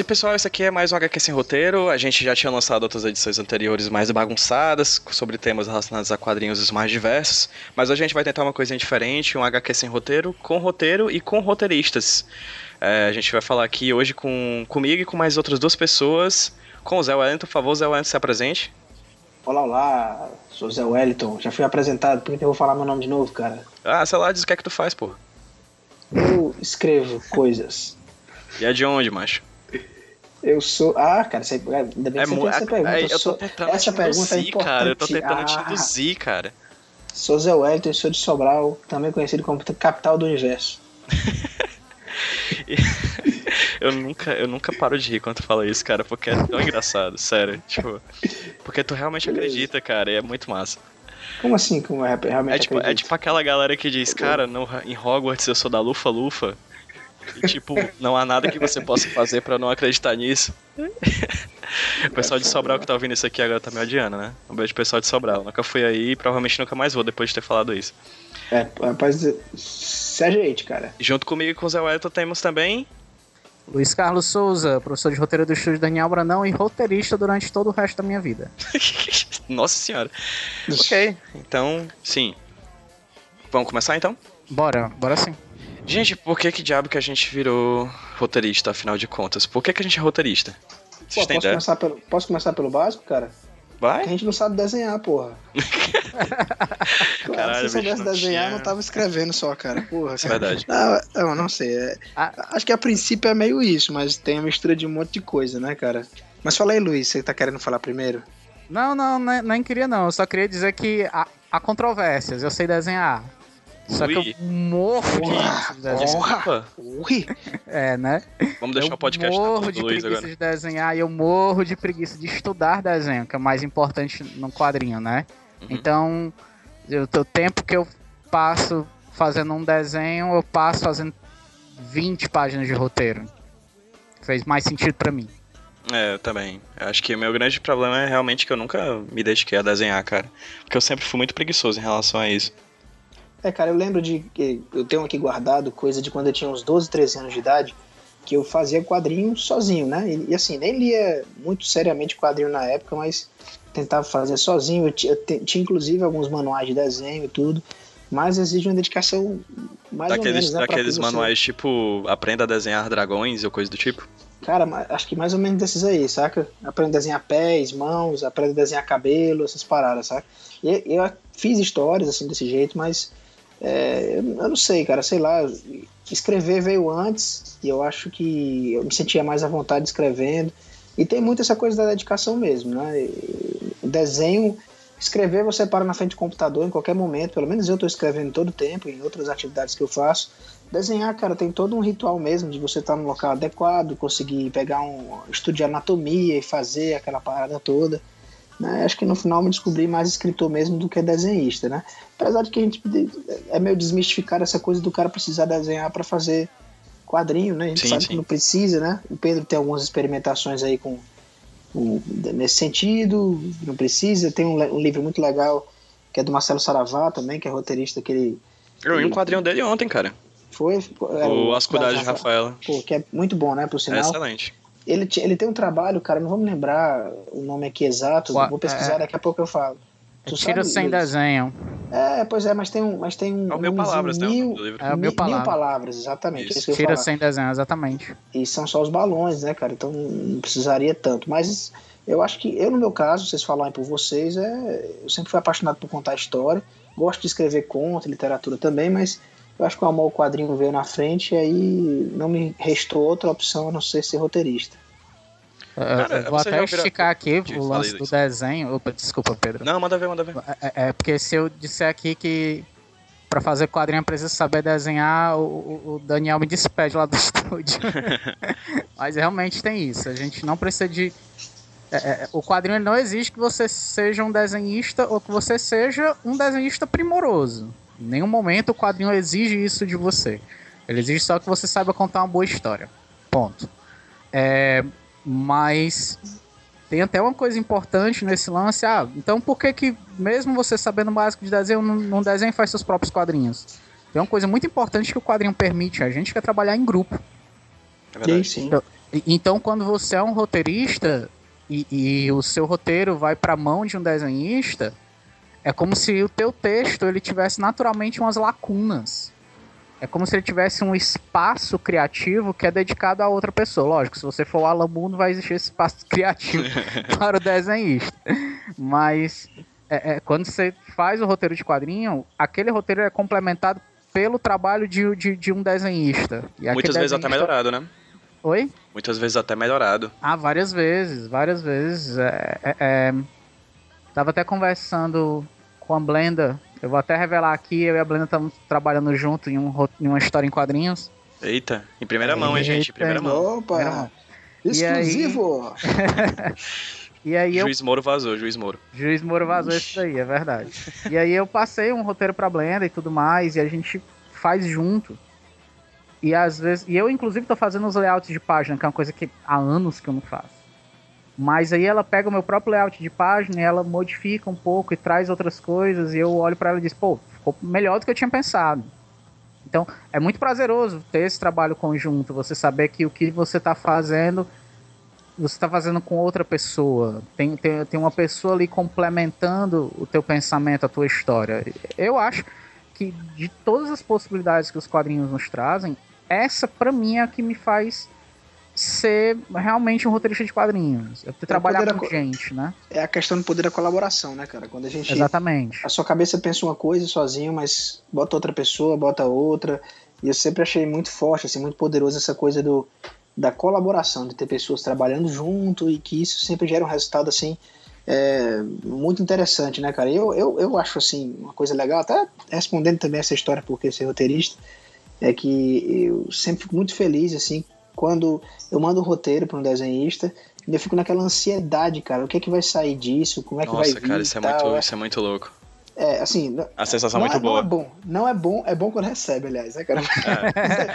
Sim, pessoal, esse aqui é mais um HQ Sem Roteiro. A gente já tinha lançado outras edições anteriores mais bagunçadas, sobre temas relacionados a quadrinhos os mais diversos. Mas hoje a gente vai tentar uma coisinha diferente, um HQ Sem Roteiro, com roteiro e com roteiristas. É, a gente vai falar aqui hoje com comigo e com mais outras duas pessoas. Com o Zé Wellington, por favor, Zé Wellington, se apresente. Olá, olá, sou Zé Wellington. Já fui apresentado, por que eu vou falar meu nome de novo, cara? Ah, sei lá, diz o que é que tu faz, pô. Eu escrevo coisas. E é de onde, macho? Eu sou. Ah, cara, você... ainda bem que é, você essa pergunta. É, eu tô tentando essa pergunta é importante. Cara, eu tô tentando ah, te induzir, cara. Sou Zé Wellington, sou de Sobral, também conhecido como capital do universo. eu nunca, eu nunca paro de rir quando tu fala isso, cara, porque é tão engraçado, sério. Tipo, porque tu realmente acredita, cara, e é muito massa. Como assim? Como é realmente é tipo, é tipo aquela galera que diz, cara, no, em Hogwarts eu sou da Lufa Lufa. E, tipo, não há nada que você possa fazer para não acreditar nisso. o pessoal de Sobral que tá ouvindo isso aqui agora tá me odiando, né? Um beijo pessoal de Sobral. Nunca fui aí e provavelmente nunca mais vou depois de ter falado isso. É, rapaz, se ajeite, cara. Junto comigo e com o Zé Wellington temos também. Luiz Carlos Souza, professor de roteiro do estúdio Daniel Branão e roteirista durante todo o resto da minha vida. Nossa senhora. ok, então, sim. Vamos começar então? Bora, bora sim. Gente, por que que diabo que a gente virou roteirista, afinal de contas? Por que que a gente é roteirista? Pô, posso, começar pelo, posso começar pelo básico, cara? Vai? Porque a gente não sabe desenhar, porra. claro, Caralho, se eu soubesse não desenhar, tinha... não tava escrevendo só, cara. Porra. É verdade. Não, eu não sei. É... Ah. Acho que a princípio é meio isso, mas tem a mistura de um monte de coisa, né, cara? Mas fala aí, Luiz, você tá querendo falar primeiro? Não, não, nem, nem queria não. Eu só queria dizer que há, há controvérsias. Eu sei desenhar. Só Ui. que eu morro de Desculpa. Ui. É, né? Vamos deixar eu o podcast morro de preguiça agora. de desenhar e eu morro de preguiça de estudar desenho, que é mais importante no quadrinho, né? Uhum. Então, eu, o tempo que eu passo fazendo um desenho, eu passo fazendo 20 páginas de roteiro. Fez mais sentido para mim. É, eu também. Eu acho que o meu grande problema é realmente que eu nunca me dediquei a desenhar, cara. Porque eu sempre fui muito preguiçoso em relação a isso. É, cara, eu lembro de. Eu tenho aqui guardado coisa de quando eu tinha uns 12, 13 anos de idade, que eu fazia quadrinho sozinho, né? E, e assim, nem lia muito seriamente quadrinho na época, mas tentava fazer sozinho. Eu, eu tinha inclusive alguns manuais de desenho e tudo, mas exige uma dedicação mais daqueles, ou menos. Né, daqueles manuais tipo Aprenda a desenhar dragões ou coisa do tipo? Cara, acho que mais ou menos desses aí, saca? Aprenda a desenhar pés, mãos, aprenda a desenhar cabelo, essas paradas, saca? E eu fiz histórias assim desse jeito, mas é, eu não sei, cara, sei lá. Escrever veio antes e eu acho que eu me sentia mais à vontade escrevendo. E tem muito essa coisa da dedicação mesmo, né? Desenho, escrever você para na frente do computador em qualquer momento, pelo menos eu estou escrevendo todo o tempo, em outras atividades que eu faço. Desenhar, cara, tem todo um ritual mesmo de você estar tá no local adequado, conseguir pegar um estudo de anatomia e fazer aquela parada toda. Né? Acho que no final me descobri mais escritor mesmo do que desenhista, né? Apesar de que a gente é meio desmistificar essa coisa do cara precisar desenhar para fazer quadrinho, né? A gente sim, sabe sim. que não precisa, né? O Pedro tem algumas experimentações aí com, com nesse sentido, não precisa. Tem um, um, livro muito legal que é do Marcelo Saravá também, que é roteirista que ele. Eu vi um quadrinho dele ontem, cara. Foi? O As Cuidados de Rafaela. Pô, que é muito bom, né? Por sinal. É excelente. Ele, ele tem um trabalho, cara, não vamos lembrar o nome aqui exato, vou pesquisar, é... daqui a pouco eu falo. Tu Tira sabe, sem Luiz? desenho. É, pois é, mas tem um. Mas tem um é o mil palavras, né? Mil, é o mil palavras. Mil palavras, exatamente. Isso. É Tira sem desenho, exatamente. E são só os balões, né, cara? Então não precisaria tanto. Mas Eu acho que eu, no meu caso, vocês falarem por vocês, é, eu sempre fui apaixonado por contar história. Gosto de escrever conto, literatura também, mas eu acho que o amor ao quadrinho veio na frente e aí não me restou outra opção a não ser ser roteirista. Cara, vou até esticar aqui o lance do desenho. Opa, desculpa, Pedro. Não, manda ver, manda ver. É, é, é porque se eu disser aqui que para fazer quadrinho precisa saber desenhar, o, o, Daniel me despede lá do estúdio. Mas realmente tem isso. A gente não precisa de. É, é, o quadrinho não exige que você seja um desenhista ou que você seja um desenhista primoroso. Em nenhum momento o quadrinho exige isso de você. Ele exige só que você saiba contar uma boa história. Ponto. É, mas tem até uma coisa importante nesse lance. Ah, então por que que, mesmo você sabendo o básico de desenho, não, desenho faz seus próprios quadrinhos? Tem uma coisa muito importante que o quadrinho permite a gente, que é trabalhar em grupo. É verdade. Sim, sim. Então, então, quando você é um roteirista e, e o seu roteiro vai para a mão de um desenhista, é como se o teu texto ele tivesse naturalmente umas lacunas. É como se ele tivesse um espaço criativo que é dedicado a outra pessoa. Lógico, se você for o não vai existir esse espaço criativo para o desenhista. Mas é, é, quando você faz o roteiro de quadrinho, aquele roteiro é complementado pelo trabalho de, de, de um desenhista. Muitas vezes até melhorado, né? Oi? Muitas vezes até melhorado. Ah, várias vezes, várias vezes. É, é, é... Tava até conversando com a Blenda eu vou até revelar aqui, eu e a Blenda estamos trabalhando junto em, um, em uma história em quadrinhos. Eita, em primeira mão, hein, gente? Em primeira mão. Opa! Primeira mão. Exclusivo! E aí eu... Juiz Moro vazou, Juiz Moro. Juiz Moro vazou Ixi. isso daí, é verdade. e aí eu passei um roteiro pra Blenda e tudo mais, e a gente faz junto. E às vezes. E eu, inclusive, tô fazendo os layouts de página, que é uma coisa que há anos que eu não faço. Mas aí ela pega o meu próprio layout de página e ela modifica um pouco e traz outras coisas. E eu olho para ela e diz, pô, ficou melhor do que eu tinha pensado. Então é muito prazeroso ter esse trabalho conjunto, você saber que o que você está fazendo, você está fazendo com outra pessoa. Tem, tem, tem uma pessoa ali complementando o teu pensamento, a tua história. Eu acho que de todas as possibilidades que os quadrinhos nos trazem, essa para mim é a que me faz ser realmente um roteirista de quadrinhos. Eu é trabalhar com gente, né? É a questão do poder da colaboração, né, cara? Quando a gente. Exatamente. A sua cabeça pensa uma coisa sozinho, mas bota outra pessoa, bota outra. E eu sempre achei muito forte, assim, muito poderoso essa coisa do, da colaboração, de ter pessoas trabalhando junto e que isso sempre gera um resultado, assim, é, muito interessante, né, cara? Eu, eu, eu acho, assim, uma coisa legal, até respondendo também essa história porque ser roteirista, é que eu sempre fico muito feliz, assim, quando eu mando um roteiro para um desenhista, eu fico naquela ansiedade, cara. O que é que vai sair disso? Como é que Nossa, vai vir? cara, isso é, muito, isso é muito louco. É, assim. A sensação é muito é, boa. Não é bom. Não é bom, é bom quando recebe, aliás, né, cara?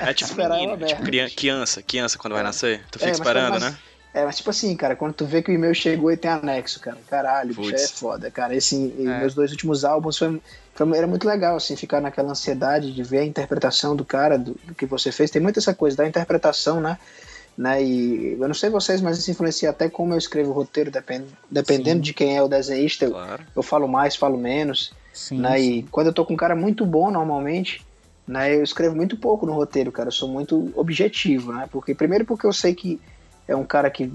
É, é tipo, menino, tipo criança, criança quando vai nascer. Tu fica é, esperando, mas, né? É, mas tipo assim, cara, quando tu vê que o e-mail chegou e tem anexo, cara, caralho, bicho, é foda, cara. Esse, é. Meus dois últimos álbuns foi, foi, era muito legal, assim, ficar naquela ansiedade de ver a interpretação do cara, do, do que você fez. Tem muita essa coisa da interpretação, né? né? E eu não sei vocês, mas isso influencia até como eu escrevo o roteiro, depend, dependendo Sim. de quem é o desenhista. Claro. Eu, eu, falo mais, falo menos. Sim, né? E quando eu tô com um cara muito bom, normalmente, né? Eu escrevo muito pouco no roteiro, cara. Eu sou muito objetivo, né? Porque primeiro porque eu sei que é um cara que,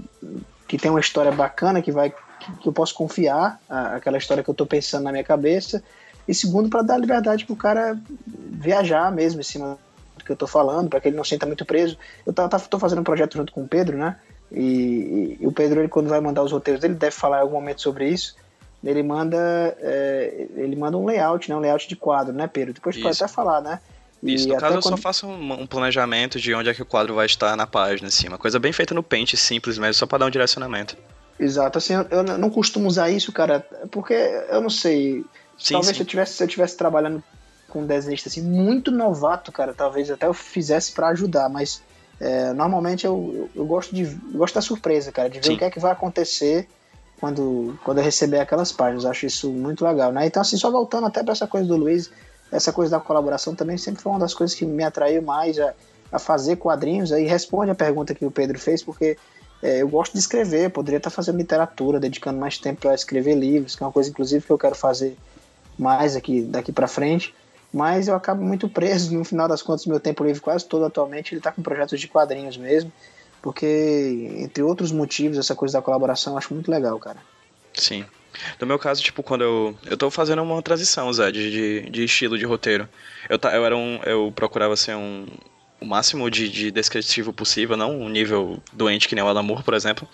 que tem uma história bacana, que vai que, eu posso confiar a, aquela história que eu tô pensando na minha cabeça. E segundo para dar liberdade pro cara viajar mesmo em cima que eu tô falando, para que ele não sinta muito preso. Eu tô fazendo um projeto junto com o Pedro, né? E, e, o Pedro, ele, quando vai mandar os roteiros dele, deve falar em algum momento sobre isso. Ele manda, é, ele manda um layout, né? Um layout de quadro, né, Pedro? Depois isso. pode até falar, né? Isso, no caso eu quando... só faço um, um, planejamento de onde é que o quadro vai estar na página, assim, uma coisa bem feita no Paint, simples mesmo, só para dar um direcionamento. Exato, assim, eu, eu, não costumo usar isso, cara, porque eu não sei, sim, talvez sim. Se, eu tivesse, se eu tivesse trabalhando com um desenhista assim, muito novato, cara, talvez até eu fizesse para ajudar, mas é, normalmente eu, eu, eu, gosto de eu gosto da surpresa, cara, de ver Sim. o que é que vai acontecer quando, quando eu receber aquelas páginas. Acho isso muito legal, né? Então, assim, só voltando até para essa coisa do Luiz, essa coisa da colaboração também sempre foi uma das coisas que me atraiu mais a, a fazer quadrinhos. Aí responde a pergunta que o Pedro fez, porque é, eu gosto de escrever, poderia estar fazendo literatura, dedicando mais tempo para escrever livros, que é uma coisa, inclusive, que eu quero fazer mais aqui daqui para frente mas eu acabo muito preso no final das contas meu tempo livre quase todo atualmente ele está com projetos de quadrinhos mesmo Porque, entre outros motivos, essa coisa da colaboração eu acho muito legal, cara. Sim. No meu caso, tipo, quando eu. Eu tô fazendo uma transição, Zé, de, de, de estilo de roteiro. Eu, eu era um. Eu procurava ser um. O máximo de, de descritivo possível, não um nível doente que nem o Alan Moore, por exemplo.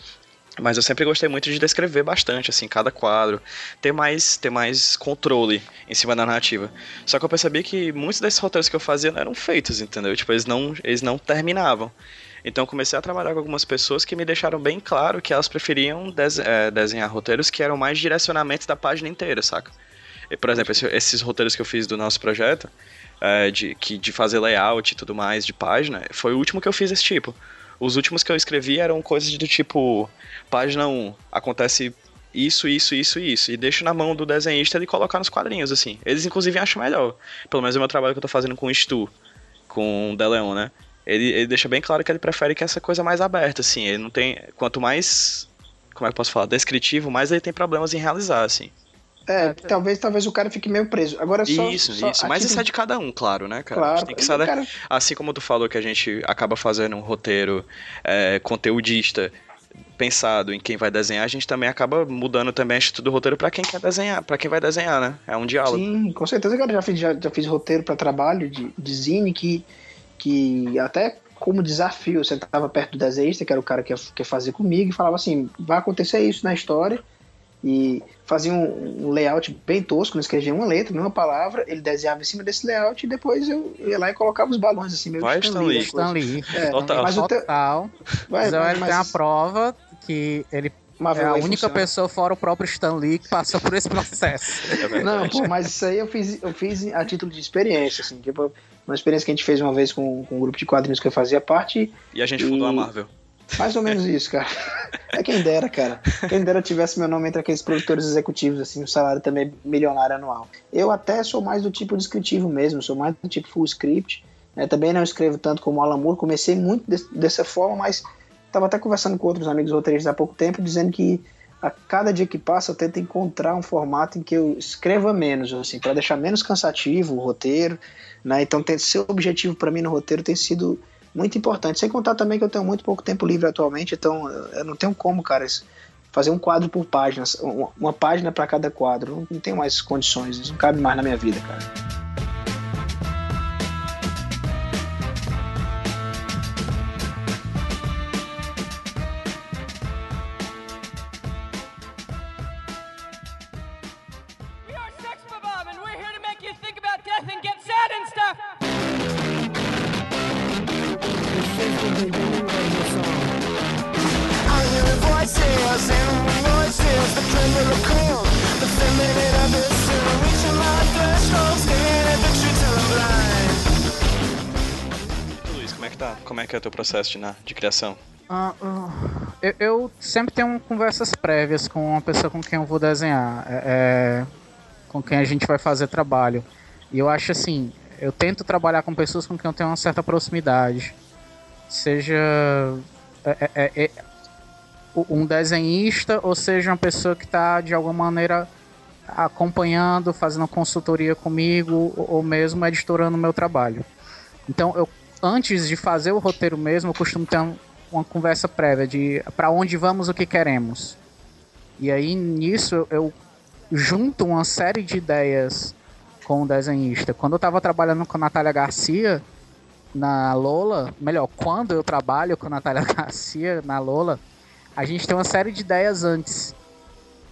Mas eu sempre gostei muito de descrever bastante, assim, cada quadro, ter mais, ter mais controle em cima da narrativa. Só que eu percebi que muitos desses roteiros que eu fazia não eram feitos, entendeu? Tipo, eles não, eles não terminavam. Então comecei a trabalhar com algumas pessoas que me deixaram bem claro que elas preferiam é, desenhar roteiros que eram mais direcionamentos da página inteira, saca? E, por exemplo, esse, esses roteiros que eu fiz do nosso projeto, é, de, que, de fazer layout e tudo mais de página, foi o último que eu fiz desse tipo. Os últimos que eu escrevi eram coisas do tipo, página 1, acontece isso, isso, isso isso. E deixo na mão do desenhista ele colocar nos quadrinhos, assim. Eles, inclusive, acham melhor. Pelo menos é o meu trabalho que eu tô fazendo com o Stu, com o Deleon, né? Ele, ele deixa bem claro que ele prefere que essa coisa mais aberta, assim. Ele não tem. Quanto mais. Como é que eu posso falar? Descritivo, mais ele tem problemas em realizar, assim. É, talvez, talvez o cara fique meio preso. Agora só. Isso, só isso. Mas isso é de cada um, claro, né, cara? Claro. tem que saber. Cara... Assim como tu falou que a gente acaba fazendo um roteiro é, conteudista pensado em quem vai desenhar, a gente também acaba mudando também a estrutura do roteiro para quem quer desenhar, para quem vai desenhar, né? É um diálogo. Sim, com certeza, cara. Já fiz, já, já fiz roteiro para trabalho de, de zine que, que até como desafio, eu sentava perto do desenhista, que era o cara que ia, que ia fazer comigo, e falava assim: vai acontecer isso na história e fazia um, um, layout bem tosco, não escrevia uma letra, nenhuma palavra, ele desenhava em cima desse layout e depois eu ia lá e colocava os balões assim, meio Vai, Stan Lee. Stan Lee. É, Total. Mas Total. Vai, Zé mas... tem uma prova que ele é a única funciona. pessoa fora o próprio Stan Lee que passou por esse processo. É não, pô, mas isso aí eu fiz, eu fiz a título de experiência, assim, tipo, uma experiência que a gente fez uma vez com, com um grupo de quadrinhos que eu fazia parte. E a gente e... fundou a Marvel. Mais ou menos isso, cara. É quem dera, cara. Quem dera tivesse meu nome entre aqueles produtores executivos, assim, um salário também milionário anual. Eu até sou mais do tipo descritivo mesmo, sou mais do tipo full script. Né? Também não escrevo tanto como o Alan Moore, comecei muito de, dessa forma, mas estava até conversando com outros amigos roteiristas há pouco tempo, dizendo que a cada dia que passa eu tento encontrar um formato em que eu escreva menos, assim, para deixar menos cansativo o roteiro, né? Então, tem, seu objetivo para mim no roteiro tem sido muito importante. Sem contar também que eu tenho muito pouco tempo livre atualmente, então eu não tenho como, cara, fazer um quadro por página, uma página para cada quadro. Não tenho mais condições, isso não cabe mais na minha vida, cara. Como é que é o teu processo de, de criação? Uh, uh, eu, eu, sempre tenho conversas prévias com uma pessoa com quem eu vou desenhar, é, é, com quem a gente vai fazer trabalho. E eu acho assim, eu tento trabalhar com pessoas com quem eu tenho uma certa proximidade. Seja é, é, é, é um desenhista ou seja uma pessoa que está de alguma maneira acompanhando, fazendo consultoria comigo ou mesmo editorando meu trabalho. Então eu antes de fazer o roteiro mesmo, eu costumo ter uma conversa prévia de para onde vamos, o que queremos. E aí nisso eu junto uma série de ideias com o desenhista. Quando eu estava trabalhando com a Natália Garcia na Lola, melhor, quando eu trabalho com a Natália Garcia na Lola, a gente tem uma série de ideias antes.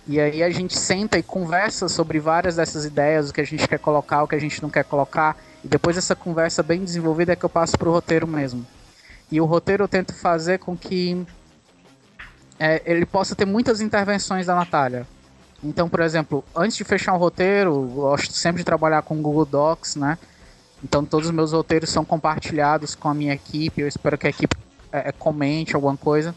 E aí a gente senta e conversa sobre várias dessas ideias, o que a gente quer colocar, o que a gente não quer colocar. E depois dessa conversa bem desenvolvida é que eu passo pro roteiro mesmo. E o roteiro eu tento fazer com que é, ele possa ter muitas intervenções da Natália. Então, por exemplo, antes de fechar um roteiro, gosto sempre de trabalhar com Google Docs, né? Então todos os meus roteiros são compartilhados com a minha equipe. Eu espero que a equipe é, é comente alguma coisa.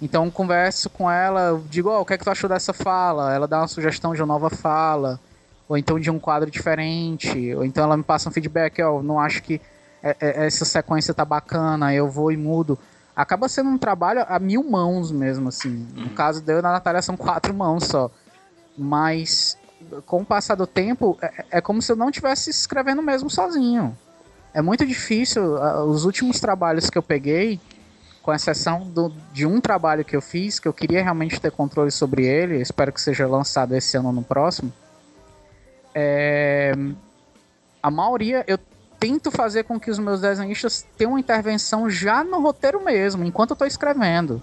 Então converso com ela, digo, oh, o que é que tu achou dessa fala? Ela dá uma sugestão de uma nova fala ou então de um quadro diferente, ou então ela me passa um feedback, ó, oh, não acho que é, é, essa sequência tá bacana, eu vou e mudo. Acaba sendo um trabalho a mil mãos mesmo, assim. No uhum. caso deu na Natália são quatro mãos só. Mas com o passar do tempo, é, é como se eu não estivesse escrevendo mesmo sozinho. É muito difícil. Os últimos trabalhos que eu peguei, com exceção do, de um trabalho que eu fiz, que eu queria realmente ter controle sobre ele, espero que seja lançado esse ano ou no próximo. É, a maioria, eu tento fazer com que os meus desenhistas tenham uma intervenção já no roteiro mesmo, enquanto eu estou escrevendo.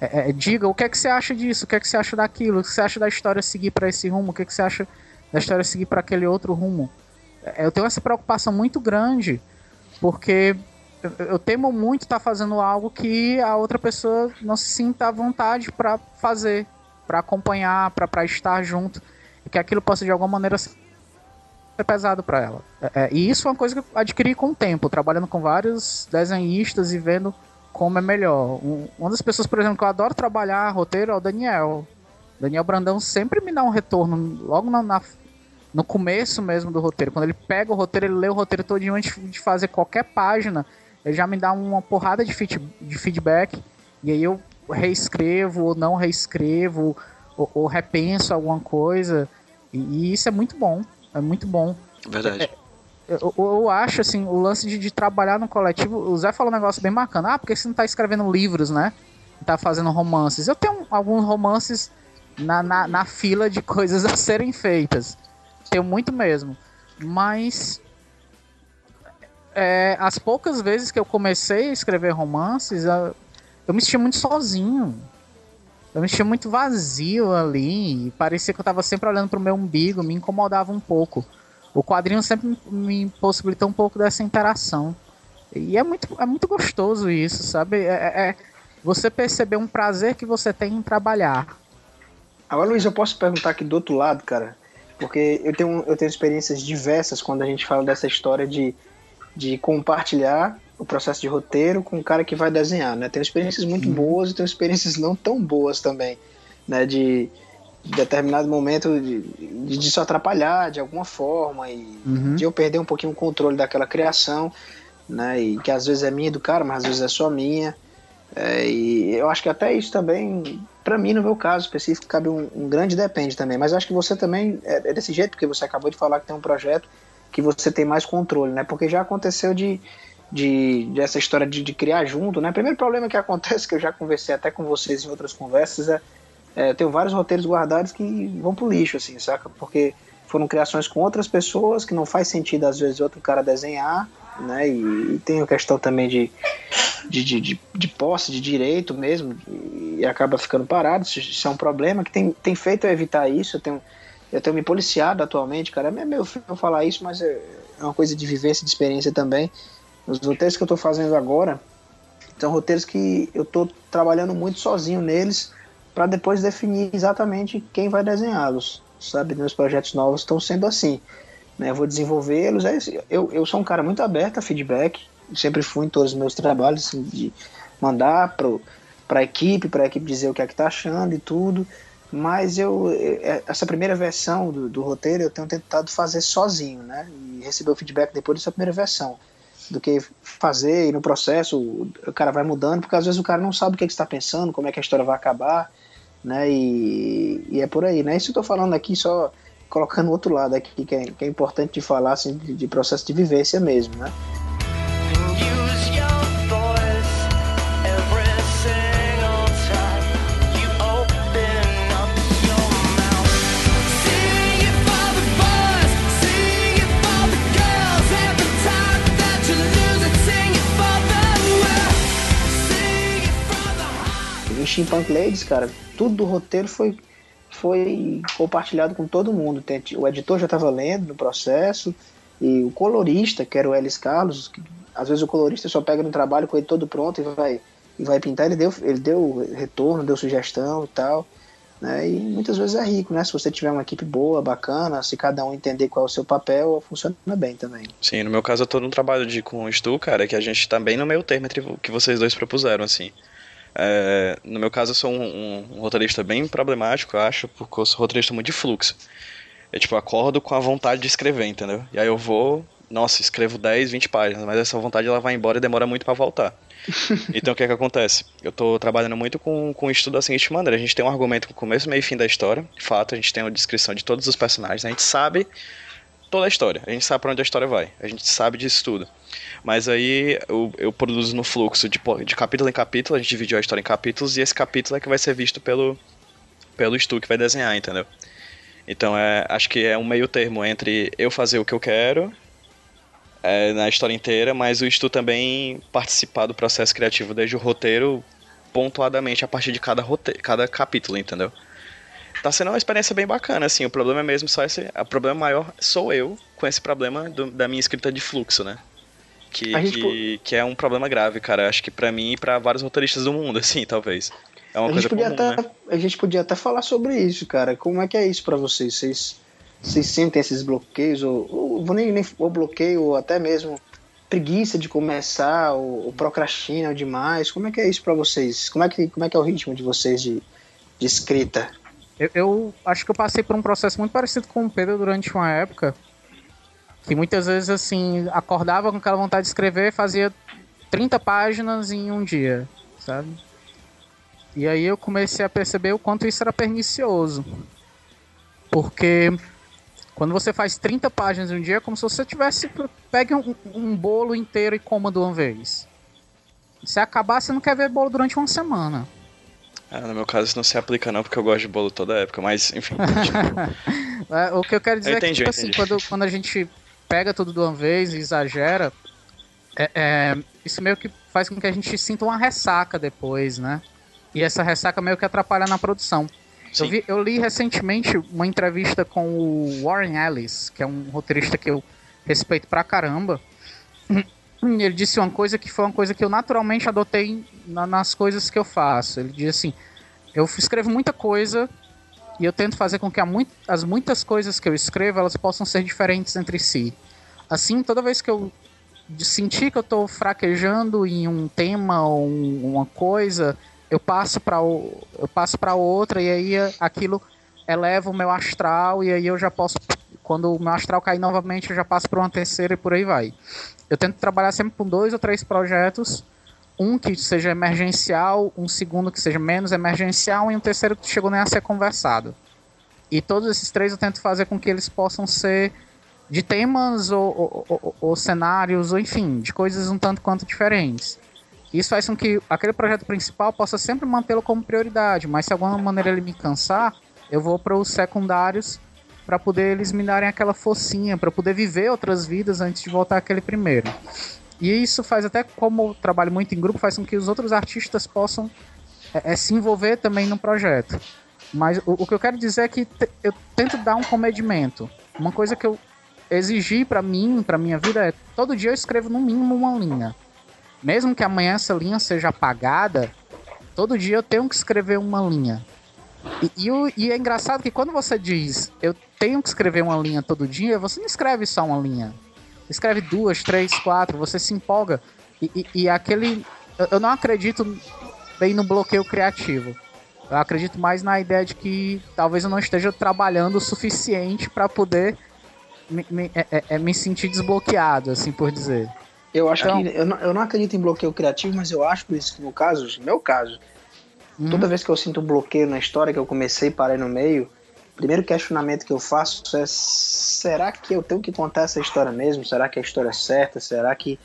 É, é, diga o que é que você acha disso, o que é que você acha daquilo, o que você acha da história seguir para esse rumo, o que é que você acha da história seguir para aquele outro rumo. É, eu tenho essa preocupação muito grande, porque eu, eu temo muito estar tá fazendo algo que a outra pessoa não se sinta à vontade para fazer, para acompanhar, para estar junto, e que aquilo possa de alguma maneira ser pesado para ela. É, é, e isso é uma coisa que eu adquiri com o tempo, trabalhando com vários desenhistas e vendo como é melhor. Um, uma das pessoas, por exemplo, que eu adoro trabalhar roteiro é o Daniel. Daniel Brandão sempre me dá um retorno logo na, na, no começo mesmo do roteiro. Quando ele pega o roteiro, ele lê o roteiro todo antes de fazer qualquer página. Ele já me dá uma porrada de, feed, de feedback. E aí eu reescrevo ou não reescrevo ou, ou repenso alguma coisa. E, e, isso é muito bom. É muito bom. Verdade. É, eu, eu, acho, assim, o lance de, de, trabalhar no coletivo. O Zé falou um negócio bem bacana. Ah, porque você não tá escrevendo livros, né? Tá fazendo romances. Eu tenho alguns romances na, na, na fila de coisas a serem feitas. Tenho muito mesmo. Mas. É, as poucas vezes que eu comecei a escrever romances, eu, eu me sentia muito sozinho. Eu me sentia muito vazio ali. Parecia que eu tava sempre olhando pro meu umbigo, me incomodava um pouco o quadrinho sempre me possibilitou um pouco dessa interação. E é muito, é muito gostoso isso, sabe? É, é, é você perceber um prazer que você tem em trabalhar. Agora, Luiz, eu posso perguntar aqui do outro lado, cara? Porque eu tenho, eu tenho experiências diversas quando a gente fala dessa história de, de compartilhar o processo de roteiro com o cara que vai desenhar, né? Tenho experiências muito uhum. boas e tenho experiências não tão boas também, né? De, determinado momento de, de disso atrapalhar de alguma forma e uhum. de eu perder um pouquinho o controle daquela criação, né? E que às vezes é minha do cara, mas às vezes é só minha. É, e eu acho que até isso também, para mim, no meu caso específico, cabe um, um, grande depende também. Mas acho que você também é, é, desse jeito, porque você acabou de falar que tem um projeto que você tem mais controle, né? Porque já aconteceu de, de, de essa história de, de criar junto, né? Primeiro problema que acontece, que eu já conversei até com vocês em outras conversas, é é, tenho vários roteiros guardados que vão pro lixo, assim, saca? Porque foram criações com outras pessoas que não faz sentido, às vezes, outro cara desenhar, né? E, e tem a questão também de, de, de, de, de posse, de direito mesmo, e acaba ficando parado. Isso, isso, é um problema que tem, tem feito eu evitar isso. Eu tenho, eu tenho me policiado atualmente, cara. É meio feio falar isso, mas é, é uma coisa de vivência, de experiência também. Os roteiros que eu tô fazendo agora são roteiros que eu tô trabalhando muito sozinho neles para depois definir exatamente quem vai desenhá-los. Sabe, meus projetos novos estão sendo assim. Né? Eu vou desenvolvê-los. É eu, eu sou um cara muito aberto a feedback, sempre fui em todos os meus trabalhos, assim, de mandar para a equipe, para a equipe dizer o que é que está achando e tudo. Mas eu, é, essa primeira versão do, do, roteiro eu tenho tentado fazer sozinho, né? E receber o feedback depois dessa primeira versão. Do que fazer e no processo o cara vai mudando, porque às vezes o cara não sabe o que, é que está pensando, como é que a história vai acabar né? E, e é por aí, né? Isso eu tô falando aqui só colocando outro lado aqui, que é, que é importante de falar assim, de, de processo de vivência mesmo, né? Steampunk Ladies, cara, tudo do roteiro foi, foi compartilhado com todo mundo. O editor já estava lendo no processo, e o colorista, que era o Ellis Carlos, que, às vezes o colorista só pega no trabalho com ele todo pronto e vai, e vai pintar, ele deu, ele deu retorno, deu sugestão e tal. Né? E muitas vezes é rico, né? Se você tiver uma equipe boa, bacana, se cada um entender qual é o seu papel, funciona bem também. Sim, no meu caso eu tô num trabalho de com o Stu, cara, que a gente tá bem no meio termo entre o que vocês dois propuseram, assim. É, no meu caso, eu sou um, um, um, roteirista bem problemático, eu acho, porque eu sou roteirista muito de fluxo. Eu, tipo, acordo com a vontade de escrever, entendeu? E aí eu vou, nossa, escrevo 10, 20 páginas, mas essa vontade ela vai embora e demora muito para voltar. então o que é que acontece? Eu tô trabalhando muito com, com o estudo da seguinte maneira: a gente tem um argumento com começo, meio e fim da história, de fato, a gente tem uma descrição de todos os personagens, a gente sabe toda a história. A gente sabe para onde a história vai. A gente sabe disso tudo. Mas aí eu, eu produzo no fluxo de, de capítulo em capítulo, a gente dividiu a história em capítulos e esse capítulo é que vai ser visto pelo, pelo Stu que vai desenhar, entendeu? Então é, acho que é um meio termo entre eu fazer o que eu quero é, na história inteira, mas o Stu também participar do processo criativo desde o roteiro pontuadamente a partir de cada, roteiro, cada capítulo, entendeu? Tá sendo uma experiência bem bacana, assim. O problema é mesmo só esse. O problema maior sou eu com esse problema do, da minha escrita de fluxo, né? Que, que, que, é um problema grave, cara. Acho que para mim e pra vários roteiristas do mundo, assim, talvez. É uma a coisa podia comum, até, né? A gente podia até falar sobre isso, cara. Como é que é isso para vocês? Vocês, vocês sentem esses bloqueios, ou, ou, nem, nem ou bloqueio, ou até mesmo preguiça de começar, ou, ou procrastinam demais? Como é que é isso para vocês? Como é que, como é que é o ritmo de vocês de, de escrita? Eu, eu, acho que eu passei por um processo muito parecido com o Pedro durante uma época. Que muitas vezes, assim, acordava com aquela vontade de escrever, fazia 30 páginas em um dia, sabe? E aí eu comecei a perceber o quanto isso era pernicioso. Porque quando você faz 30 páginas em um dia, é como se você tivesse. Pegue um, um bolo inteiro e coma de uma vez. Se acabar, você não quer ver bolo durante uma semana. Ah, no meu caso isso não se aplica não, porque eu gosto de bolo toda época, mas enfim. é, o que eu quero dizer eu entendi, é que, tipo assim, quando, quando a gente pega tudo de uma vez e exagera, é, é, isso meio que faz com que a gente sinta uma ressaca depois, né? E essa ressaca meio que atrapalha na produção. Eu, vi, eu, li recentemente uma entrevista com o Warren Ellis, que é um roteirista que eu respeito pra caramba. Ele disse uma coisa que foi uma coisa que eu naturalmente adotei na, nas coisas que eu faço. Ele diz assim: eu escrevo muita coisa e eu tento fazer com que muito, as muitas coisas que eu escrevo elas possam ser diferentes entre si. Assim, toda vez que eu sentir que eu estou fraquejando em um tema ou uma coisa, eu passo para eu passo para outra e aí aquilo eleva o meu astral e aí eu já posso quando o meu astral cair novamente eu já passo para uma terceira e por aí vai. Eu tento trabalhar sempre com dois ou três projetos, um que seja emergencial, um segundo que seja menos emergencial e um terceiro que chegou nem a ser conversado. E todos esses três eu tento fazer com que eles possam ser de temas ou, ou, ou, ou cenários, ou enfim, de coisas um tanto quanto diferentes. Isso faz com que aquele projeto principal possa sempre mantê-lo como prioridade, mas se de alguma maneira ele me cansar, eu vou para os secundários para poder eles me darem aquela focinha, para poder viver outras vidas antes de voltar àquele primeiro. E isso faz até como eu trabalho muito em grupo, faz com que os outros artistas possam é, é, se envolver também no projeto. Mas o, o que eu quero dizer é que te, eu tento dar um comedimento. Uma coisa que eu exigi para mim, para minha vida é todo dia eu escrevo no mínimo uma linha. Mesmo que amanhã essa linha seja apagada, todo dia eu tenho que escrever uma linha. E, e, e, é engraçado que quando você diz eu tenho que escrever uma linha todo dia, você não escreve só uma linha. Escreve duas, três, quatro, você se empolga. E, e, aquele. Eu, eu não acredito bem no bloqueio criativo. Eu acredito mais na ideia de que talvez eu não esteja trabalhando o suficiente para poder me, me, é, é, é, me sentir desbloqueado, assim por dizer. Eu acho então, que. Eu não, eu não acredito em bloqueio criativo, mas eu acho por isso que no caso, no meu caso, hum. toda vez que eu sinto um bloqueio na história que eu comecei e parei no meio, o primeiro questionamento que eu faço é: será que eu tenho que contar essa história mesmo? Será que a história é certa? Será que.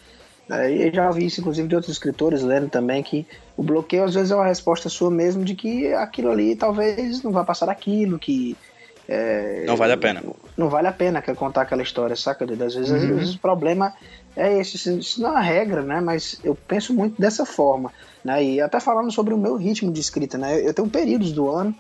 É, eu já ouvi isso, inclusive, de outros escritores lendo também, que o bloqueio às vezes é uma resposta sua mesmo de que aquilo ali talvez não vai passar aquilo, que. É, não vale a pena. Não vale a pena contar aquela história, saca? Às vezes, uhum. às vezes o problema é esse, isso não é uma regra, né? Mas eu penso muito dessa forma, né? E até falando sobre o meu ritmo de escrita, né? Eu tenho períodos do ano,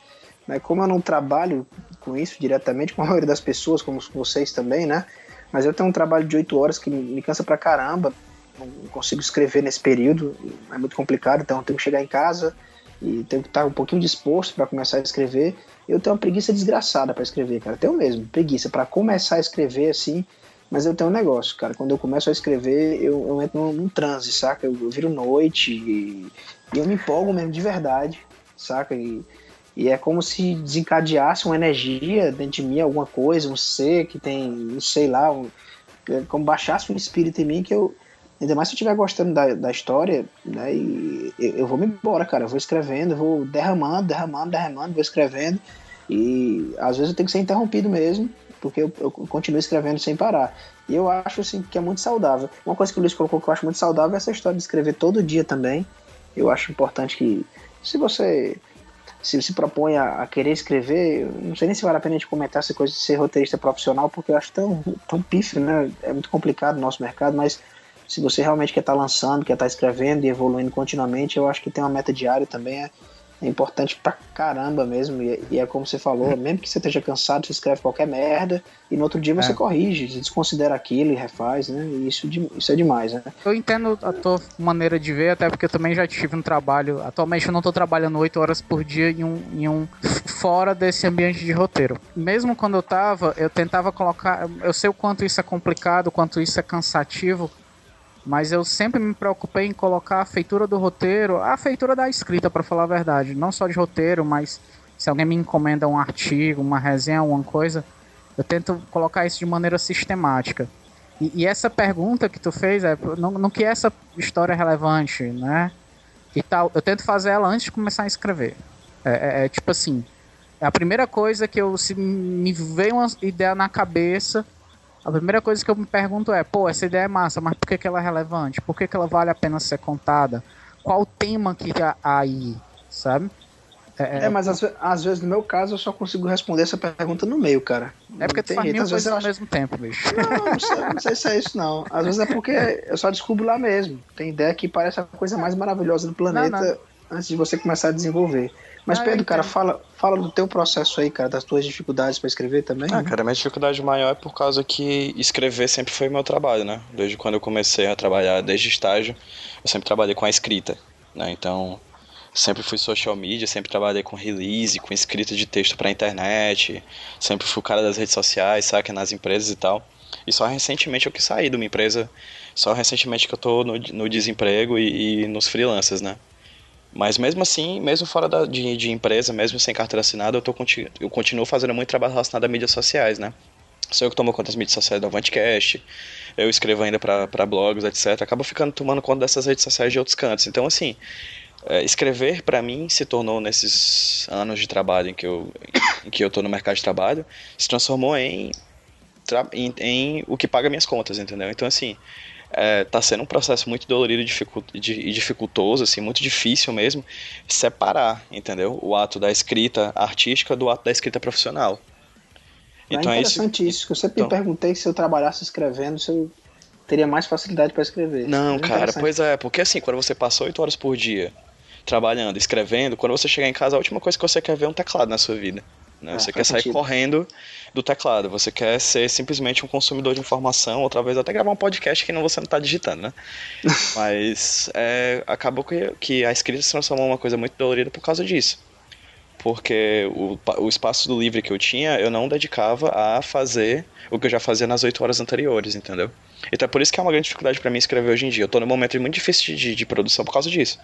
né? Como eu não trabalho com isso diretamente, com a maioria das pessoas, como vocês também, né? Mas eu tenho um trabalho de oito horas que me cansa pra caramba, não consigo escrever nesse período, é muito complicado, então eu tenho que chegar em casa e tenho que estar um pouquinho disposto para começar a escrever. Eu tenho uma preguiça desgraçada para escrever, cara. Tenho mesmo, preguiça para começar a escrever assim mas eu tenho um negócio, cara. Quando eu começo a escrever, eu, eu entro num, num transe, saca? Eu, eu viro noite e, e, eu me empolgo mesmo de verdade, saca? E, e é como se desencadeasse uma energia dentro de mim, alguma coisa, um ser que tem, não sei lá, um, é como baixasse um espírito em mim que eu. Ainda mais se eu estiver gostando da, da história, né? E eu, eu vou me embora, cara. Eu vou escrevendo, vou derramando, derramando, derramando, vou escrevendo. E às vezes eu tenho que ser interrompido mesmo porque eu, eu continuo escrevendo sem parar. E eu acho assim que é muito saudável. Uma coisa que o Luiz colocou que eu acho muito saudável é essa história de escrever todo dia também. Eu acho importante que, se você se se propõe a, a, querer escrever, não sei nem se vale a pena a gente comentar essa coisa de ser roteirista profissional, porque eu acho tão, tão pífio, né? É muito complicado no nosso mercado, mas se você realmente quer estar tá lançando, quer estar tá escrevendo e evoluindo continuamente, eu acho que tem uma meta diária também é é importante pra caramba mesmo. E, e, é como você falou, mesmo que você esteja cansado, você escreve qualquer merda, e no outro dia você é. corrige, desconsidera aquilo e refaz, né? E isso, isso é demais, né? Eu entendo a tua maneira de ver, até porque eu também já tive um trabalho. Atualmente eu não estou trabalhando 8 horas por dia em um, em um. fora desse ambiente de roteiro. Mesmo quando eu tava, eu tentava colocar. Eu sei o quanto isso é complicado, o quanto isso é cansativo mas eu sempre me preocupei em colocar a feitura do roteiro, a feitura da escrita, para falar a verdade, não só de roteiro, mas se alguém me encomenda um artigo, uma resenha, alguma coisa, eu tento colocar isso de maneira sistemática. E, e essa pergunta que tu fez é no, no, que essa história é relevante, né? E tal, eu tento fazer ela antes de começar a escrever. É, é, é tipo assim, é a primeira coisa que eu se me veio uma ideia na cabeça, a primeira coisa que eu me pergunto é, pô, essa ideia é massa, mas por que, que ela é relevante? Por que, que ela vale a pena ser contada? Qual o tema que há aí, sabe? É, é, é mas às, às, vezes no meu caso eu só consigo responder essa pergunta no meio, cara. É porque tu faz mil coisas ao acho... mesmo tempo, bicho. Não, não sei, não sei se é isso não. Às vezes é porque eu só descubro lá mesmo. Tem ideia que parece a coisa mais maravilhosa do planeta não, não. antes de você começar a desenvolver. Mas, ah, Pedro, cara, fala, fala do teu processo aí, cara, das tuas dificuldades para escrever também. Ah, né? cara, minha dificuldade maior é por causa que escrever sempre foi meu trabalho, né? Desde quando eu comecei a trabalhar, desde estágio, eu sempre trabalhei com a escrita, né? Então, sempre fui social media, sempre trabalhei com release, com escrita de texto para internet, sempre fui o cara das redes sociais, sabe, nas empresas e tal. E só recentemente eu que saí de uma empresa, só recentemente que eu tô no, no desemprego e, e nos freelancers, né? Mas mesmo assim, mesmo fora da, de, de empresa, mesmo sem carteira assinada, eu, tô, eu continuo fazendo muito trabalho relacionado a mídias sociais, né? Sou eu que tomo conta das mídias sociais do Avantcast, eu escrevo ainda para blogs, etc. Acabo ficando tomando conta dessas redes sociais de outros cantos. Então, assim, é, escrever para mim se tornou, nesses anos de trabalho em que eu, em que eu tô no mercado de trabalho, se transformou em, em, em o que paga minhas contas, entendeu? Então, assim, é, tá sendo um processo muito dolorido e dificultoso, assim, muito difícil mesmo, separar, entendeu? O ato da escrita artística do ato da escrita profissional. É então, é interessante é isso. isso. Eu sempre então... me perguntei se eu trabalhasse escrevendo, se eu teria mais facilidade para escrever. Não, é cara, pois é, porque assim, quando você passa oito horas por dia trabalhando, escrevendo, quando você chegar em casa, a última coisa que você quer ver é um teclado na sua vida. Né? Ah, você quer sair sentido. correndo do teclado, você quer ser simplesmente um consumidor de informação, ou talvez até gravar um podcast que não você não está digitando, né? Mas é, acabou que, que a escrita se transformou em uma coisa muito dolorida por causa disso. Porque o, o espaço do livre que eu tinha, eu não dedicava a fazer o que eu já fazia nas oito horas anteriores, entendeu? Então é por isso que é uma grande dificuldade para mim escrever hoje em dia. Eu estou num momento muito difícil de, de produção por causa disso.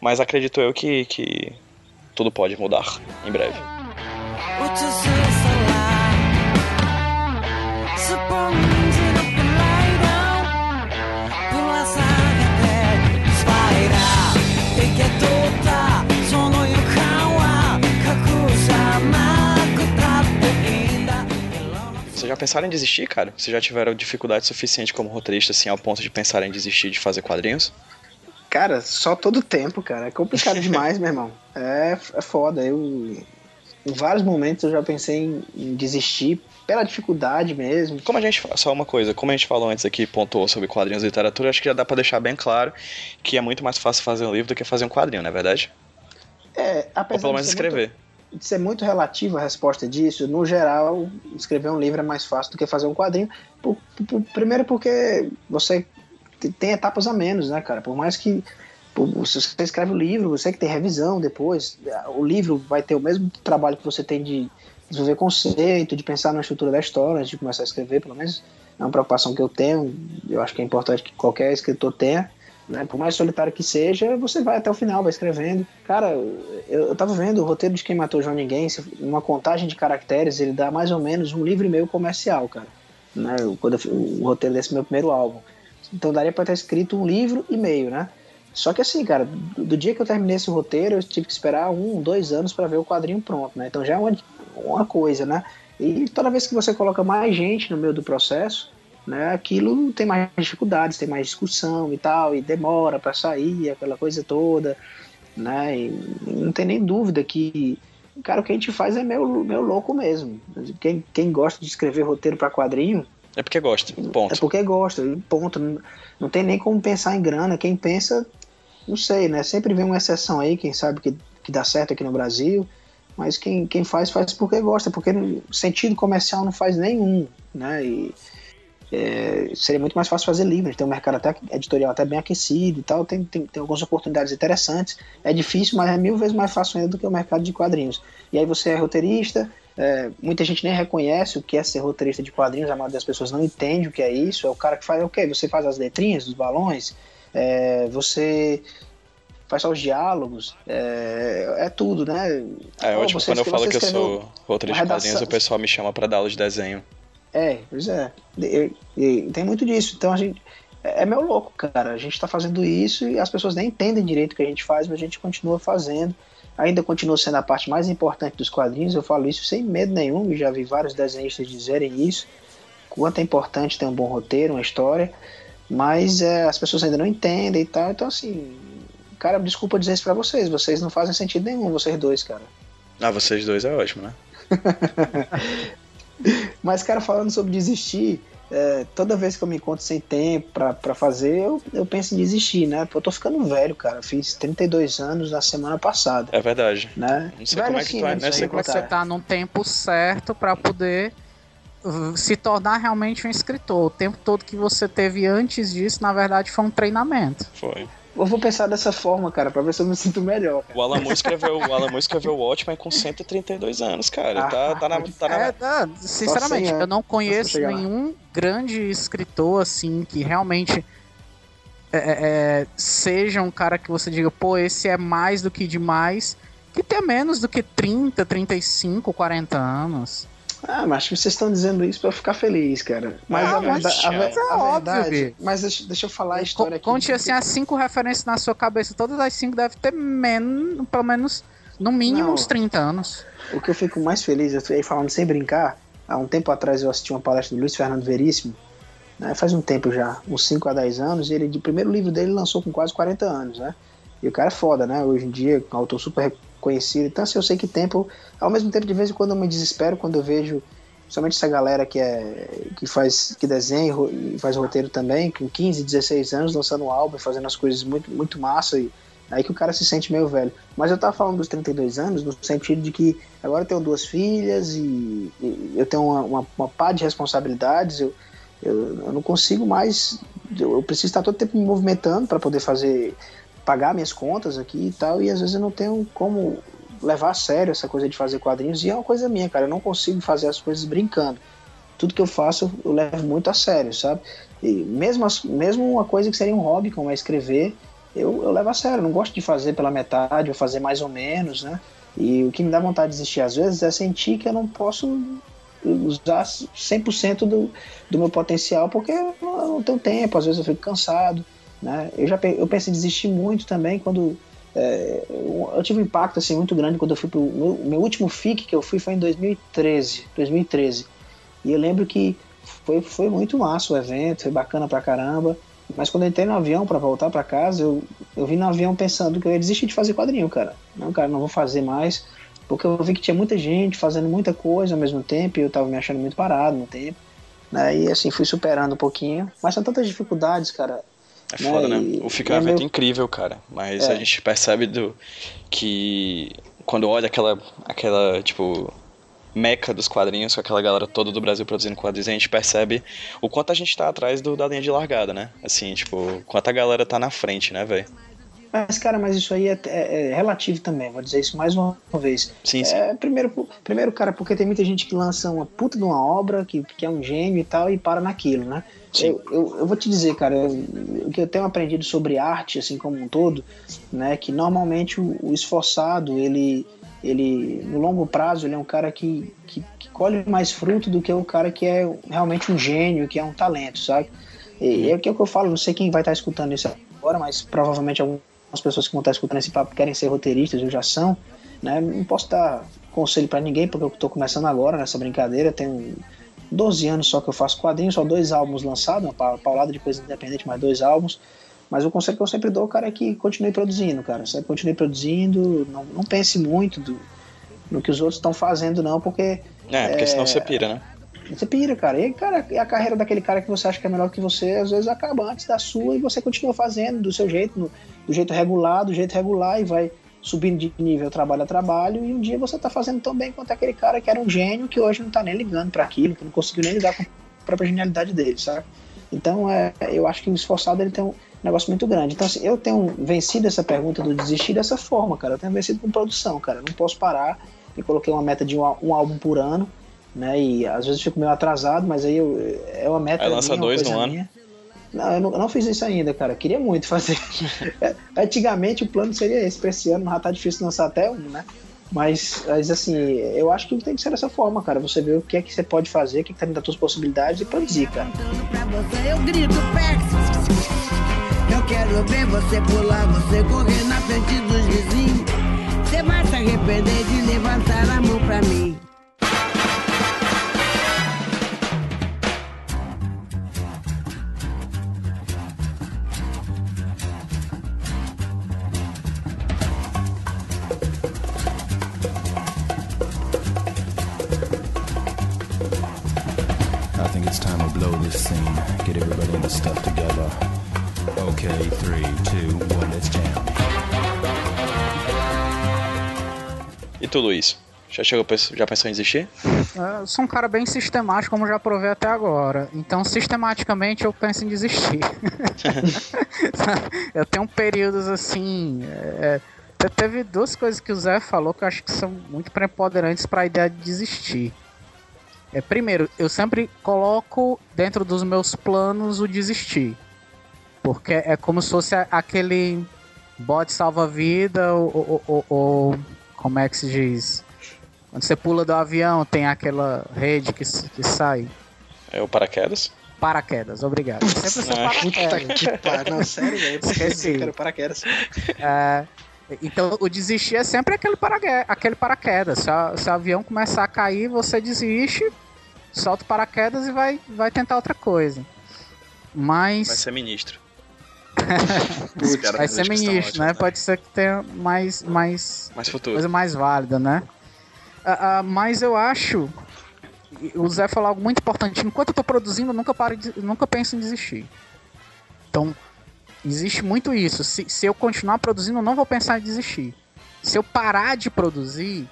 Mas acredito eu que, que tudo pode mudar em breve. Vocês já pensaram em desistir, cara? Vocês já tiveram dificuldade suficiente como roteirista, assim, ao ponto de pensar em desistir de fazer quadrinhos? Cara, só todo tempo, cara. É complicado demais, meu irmão. É, é foda. Eu, em vários momentos eu já pensei em, em, desistir pela dificuldade mesmo. Como a gente só uma coisa, como a gente falou antes aqui, pontuou sobre quadrinhos e literatura, acho que já dá para deixar bem claro que é muito mais fácil fazer um livro do que fazer um quadrinho, não é verdade? É, apesar Ou pelo menos de escrever. Muito, de ser muito relativo a resposta disso, no geral, escrever um livro é mais fácil do que fazer um quadrinho. Por, por, primeiro porque você tem etapas a menos, né, cara? Por mais que se você escreve o livro, você que tem revisão depois, o livro vai ter o mesmo trabalho que você tem de desenvolver conceito, de pensar na estrutura da história, antes de começar a escrever, pelo menos é uma preocupação que eu tenho, eu acho que é importante que qualquer escritor tenha, né? Por mais solitário que seja, você vai até o final, vai escrevendo. Cara, eu, eu tava vendo o roteiro de Quem Matou João Ninguém, uma contagem de caracteres, ele dá mais ou menos um livro e meio comercial, cara. Né? Quando eu, o roteiro desse meu primeiro álbum. Então daria para ter escrito um livro e meio, né? Só que assim, cara, do, do, dia que eu terminei esse roteiro, eu tive que esperar um, dois anos para ver o quadrinho pronto, né? Então já é uma, uma coisa, né? E toda vez que você coloca mais gente no meio do processo, né, aquilo tem mais dificuldades, tem mais discussão e tal, e demora para sair, aquela coisa toda, né? E não tem nem dúvida que, cara, o que a gente faz é meio, meio louco mesmo. Quem, quem gosta de escrever roteiro para quadrinho. É porque gosta, ponto. É porque gosta, ponto. Não, não tem nem como pensar em grana. Quem pensa, não sei, né? Sempre vem uma exceção aí, quem sabe que, que dá certo aqui no Brasil. Mas quem, quem faz, faz porque gosta, porque sentido comercial não faz nenhum, né? E, é, seria muito mais fácil fazer livros, tem um mercado até editorial até bem aquecido e tal, tem, tem, tem algumas oportunidades interessantes. É difícil, mas é mil vezes mais fácil ainda do que o mercado de quadrinhos. E aí você é roteirista, é, muita gente nem reconhece o que é ser roteirista de quadrinhos, a maioria das pessoas não entende o que é isso. É o cara que faz o quê? Você faz as letrinhas dos balões, é, você faz só os diálogos, é, é tudo, né? É ótimo, quando eu falo que eu sou roteirista de quadrinhos, o pessoal me chama para dar aula de desenho. É, pois é. E, e, tem muito disso. Então a gente. É, é meio louco, cara. A gente tá fazendo isso e as pessoas nem entendem direito o que a gente faz, mas a gente continua fazendo. Ainda continua sendo a parte mais importante dos quadrinhos. Eu falo isso sem medo nenhum. Já vi vários desenhistas dizerem isso. Quanto é importante ter um bom roteiro, uma história. Mas é, as pessoas ainda não entendem e tal. Então, assim, cara, desculpa dizer isso pra vocês. Vocês não fazem sentido nenhum, vocês dois, cara. Ah, vocês dois é ótimo, né? Mas, cara, falando sobre desistir, é, toda vez que eu me encontro sem tempo pra, pra fazer, eu, eu penso em desistir, né? Porque eu tô ficando velho, cara. Fiz 32 anos na semana passada. É verdade. Né? Não sei velho como é que tu é, né? Sei como você tá num tempo certo para poder se tornar realmente um escritor. O tempo todo que você teve antes disso, na verdade, foi um treinamento. Foi. Eu vou pensar dessa forma, cara, pra ver se eu me sinto melhor. Cara. O Alamo escreveu, o Alamo escreveu o Watchmen com 132 anos, cara. Ah, tá, tá na. Tá na... É, não, sinceramente, eu não conheço nenhum grande escritor, assim, que realmente. É, é, é, seja um cara que você diga, pô, esse é mais do que demais, que tenha menos do que 30, 35, 40 anos. Ah, mas acho que vocês estão dizendo isso para ficar feliz, cara. Mas ah, a, verdade, mas, a, a, é a verdade. Mas deixa, deixa, eu falar a história aqui. Conte assim as cinco referências na sua cabeça. Todas as cinco devem ter menos, pelo menos, no mínimo, Não, uns 30 anos. O que eu fico mais feliz, eu aí falando sem brincar, há um tempo atrás eu assisti uma palestra do Luiz Fernando Veríssimo, né, faz um tempo já, uns 5 a 10 anos, e ele, de primeiro livro dele, lançou com quase 40 anos, né? E o cara é foda, né? Hoje em dia, um autor super conhecido. Então, assim, eu sei que tempo, ao mesmo tempo, de vez em quando eu me desespero quando eu vejo somente essa galera que é que faz que desenha e faz roteiro também, com 15, 16 anos lançando um álbum, fazendo as coisas muito muito massa e aí que o cara se sente meio velho. Mas eu tava falando dos 32 anos no sentido de que agora eu tenho duas filhas e, e eu tenho uma, uma, uma pá de responsabilidades, eu, eu, eu não consigo mais, eu, eu preciso estar todo tempo me movimentando para poder fazer pagar minhas contas aqui e tal, e às vezes eu não tenho como levar a sério essa coisa de fazer quadrinhos, e é uma coisa minha, cara, eu não consigo fazer as coisas brincando. Tudo que eu faço eu levo muito a sério, sabe? E mesmo, mesmo uma coisa que seria um hobby, como é escrever, eu, eu levo a sério, eu não gosto de fazer pela metade, ou fazer mais ou menos, né? E o que me dá vontade de desistir às vezes é sentir que eu não posso usar 100% do, do meu potencial, porque eu não tenho tempo, às vezes eu fico cansado, né? Eu já eu penso em desistir muito também quando é, eu tive um impacto assim muito grande quando eu fui pro meu, meu, último FIC que eu fui foi em 2013, 2013. E eu lembro que foi, foi muito massa o evento, foi bacana pra caramba. Mas quando eu entrei no avião para voltar para casa, eu, eu vim no avião pensando que eu ia desistir de fazer quadrinho, cara. Não, cara, não vou fazer mais. Porque eu vi que tinha muita gente fazendo muita coisa ao mesmo tempo e eu tava me achando muito parado no tempo. Né? E assim, fui superando um pouquinho. Mas são tantas dificuldades, cara. É foda, né? né? O Fica é evento meio... incrível, cara. Mas é. a gente percebe do, que quando olha aquela, aquela, tipo, meca dos quadrinhos, com aquela galera toda do Brasil produzindo quadrinhos, a gente percebe o quanto a gente tá atrás do, da linha de largada, né? Assim, tipo, quanta galera tá na frente, né, velho? Mas, cara, mas isso aí é, é, é, relativo também, vou dizer isso mais uma vez. Sim, sim. É, primeiro, primeiro, cara, porque tem muita gente que lança uma puta de uma obra, que, que é um gênio e tal, e para naquilo, né? Eu, eu, eu, vou te dizer, cara, o que eu tenho aprendido sobre arte, assim como um todo, né, que normalmente o, o, esforçado, ele, ele, no longo prazo, ele é um cara que, que, que, colhe mais fruto do que o cara que é realmente um gênio, que é um talento, sabe? E é o que eu falo, não sei quem vai estar escutando isso agora, mas provavelmente algumas pessoas que vão estar escutando esse papo querem ser roteiristas ou já são, né? Não posso estar conselho para ninguém, porque eu tô começando agora nessa brincadeira, tenho 12 anos só que eu faço quadrinhos, só dois álbuns lançados, uma paulada de coisa independente, mais dois álbuns. Mas o conselho que eu sempre dou, cara, é que continue produzindo, cara. Sempre continue produzindo, não, não pense muito do, no que os outros estão fazendo, não, porque. É, porque é, senão você pira, né? Você pira, cara. E, cara, a carreira daquele cara que você acha que é melhor que você, às vezes acaba antes da sua e você continua fazendo do seu jeito, no, do jeito regular, do jeito regular, e vai subindo de nível trabalho a trabalho, e um dia você tá fazendo tão bem quanto aquele cara que era um gênio que hoje não tá nem ligando para aquilo, que não conseguiu nem lidar com a própria genialidade dele, sabe? Então, é, eu acho que o esforçado ele tem um negócio muito grande. Então, assim, eu tenho vencido essa pergunta do desistir dessa forma, cara. Eu tenho vencido com produção, cara. Eu não posso parar. Eu coloquei uma meta de um, um álbum por ano, né? E às vezes fico meio atrasado, mas aí eu, é uma meta. Aí lança minha, dois no ano. Não, eu não, eu não, fiz isso ainda, cara. Queria muito fazer. Antigamente o plano seria esse, pra esse ano já tá difícil lançar até um, né? Mas, mas, assim, eu acho que tem que ser dessa forma, cara. Você vê o que é que você pode fazer, o que, é que tá dentro das suas possibilidades e produzir, cara. Eu grito, Eu quero ver você pular, você correr na frente dos vizinhos. Você vai se arrepender de levantar a mão pra mim. Tu, Luiz? Já chegou, já pensou em desistir? Eu sou um cara bem sistemático, como já provei até agora. Então, sistematicamente, eu penso em desistir. eu tenho períodos assim. É, teve duas coisas que o Zé falou que eu acho que são muito preponderantes para a ideia de desistir. É, primeiro, eu sempre coloco dentro dos meus planos o desistir. Porque é como se fosse aquele bode salva-vida ou, ou, ou como é que se diz? Quando você pula do avião, tem aquela rede que, que sai. É o paraquedas? Paraquedas, obrigado. Sempre é. paraquedas. Puta Não, sério, velho. Esqueci. Quero paraquedas. É, então, o desistir é sempre aquele, paraquedas. Aquele paraquedas. Se, a, se o avião começar a cair, você desiste, solta o paraquedas e vai, vai tentar outra coisa. Mas... Vai ser ministro. Putz, vai ser ministro, né? Pode ser que tenha mais, mais, mais futuro. coisa mais válida, né? Uh, uh, mas eu acho. O Zé falou algo muito importante. Enquanto eu tô produzindo, eu nunca, paro de, nunca penso em desistir. Então, existe muito isso. Se, se eu continuar produzindo, eu não vou pensar em desistir. Se eu parar de produzir,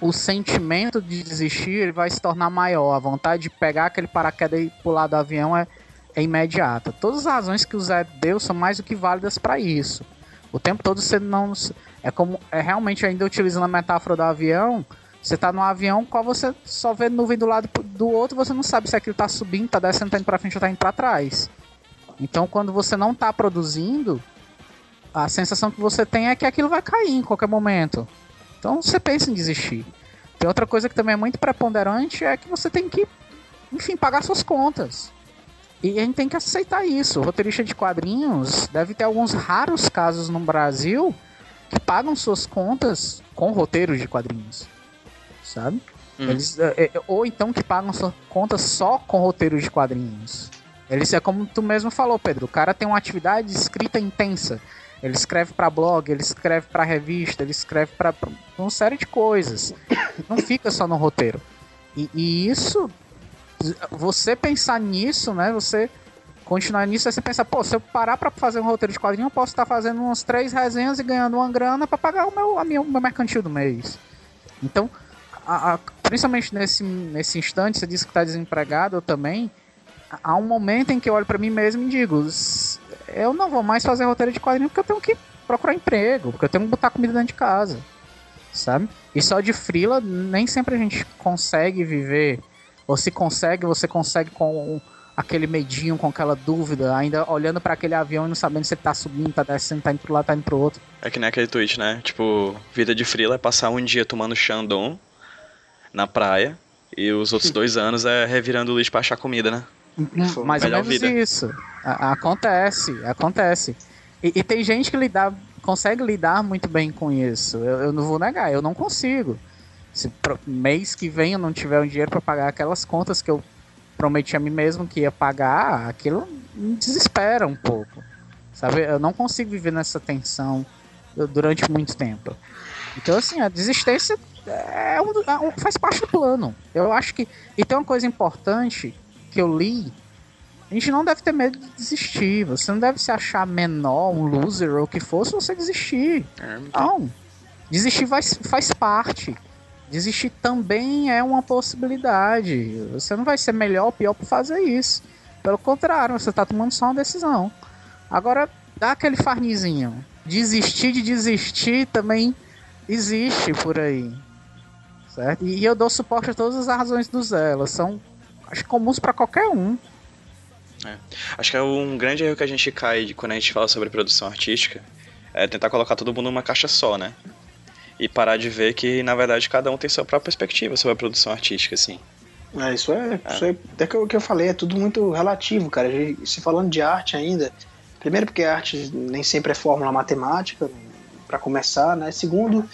o sentimento de desistir vai se tornar maior. A vontade de pegar aquele paraquedas e pular do avião é, é imediata. Todas as razões que o Zé deu são mais do que válidas para isso. O tempo todo você não. É como. É realmente ainda utilizando a metáfora do avião. Você tá no avião, qual você só vê nuvem do lado do outro, você não sabe se aquilo tá subindo, tá descendo, tá indo pra frente ou tá indo pra trás. Então quando você não tá produzindo, a sensação que você tem é que aquilo vai cair em qualquer momento. Então você pensa em desistir. Tem outra coisa que também é muito preponderante é que você tem que, enfim, pagar suas contas. E a gente tem que aceitar isso. O roteirista de quadrinhos deve ter alguns raros casos no Brasil que pagam suas contas com roteiros de quadrinhos. Sabe? Hum. Eles, é, é, ou então que pagam suas contas só com roteiros de quadrinhos. Eles é como tu mesmo falou, Pedro. O cara tem uma atividade escrita intensa. Ele escreve para blog, ele escreve para revista, ele escreve para uma série de coisas. Não fica só no roteiro. E, e isso você pensar nisso, né? Você continuar nisso, aí você pensa, pô, se eu parar pra fazer um roteiro de quadrinho, eu posso estar fazendo umas três resenhas e ganhando uma grana para pagar o meu, a minha, o meu mercantil do mês. Então, a, a, principalmente nesse, nesse instante, você disse que está desempregado, eu também. Há um momento em que eu olho para mim mesmo e digo: eu não vou mais fazer roteiro de quadrinho porque eu tenho que procurar emprego, porque eu tenho que botar comida dentro de casa, sabe? E só de frila, nem sempre a gente consegue viver ou se consegue, você consegue com aquele medinho, com aquela dúvida, ainda olhando para aquele avião e não sabendo se ele tá subindo, tá descendo, tá indo pro lado, tá indo pro outro. É que nem aquele tweet, né? Tipo, vida de frila é passar um dia tomando Xandon na praia e os outros dois anos é revirando o lixo pra achar comida, né? Hum, mais ou menos vida. isso. A acontece, acontece. E, e, tem gente que lidar, consegue lidar muito bem com isso. Eu, eu não vou negar, eu não consigo. Se mês que vem eu não tiver um dinheiro para pagar aquelas contas que eu prometi a mim mesmo que ia pagar, aquilo me desespera um pouco. Sabe? Eu não consigo viver nessa tensão durante muito tempo. Então, assim, a desistência é um, é um, faz parte do plano. Eu acho que. E tem uma coisa importante que eu li. A gente não deve ter medo de desistir. Você não deve se achar menor, um loser ou o que for, se você desistir. É, não. Desistir faz, faz parte. Desistir também é uma possibilidade. Você não vai ser melhor ou pior por fazer isso. Pelo contrário, você está tomando só uma decisão. Agora, dá aquele farnizinho. Desistir de desistir também existe por aí. Certo? E eu dou suporte a todas as razões do Zé. Elas são acho comuns para qualquer um. É. Acho que é um grande erro que a gente cai quando a gente fala sobre produção artística é tentar colocar todo mundo numa caixa só, né? E parar de ver que, na verdade, cada um tem sua própria perspectiva sobre a produção artística, assim. É, isso é, é. Isso é, é que, que eu falei, é tudo muito relativo, cara. Se falando de arte ainda, primeiro porque a arte nem sempre é fórmula matemática, para começar, né? Segundo,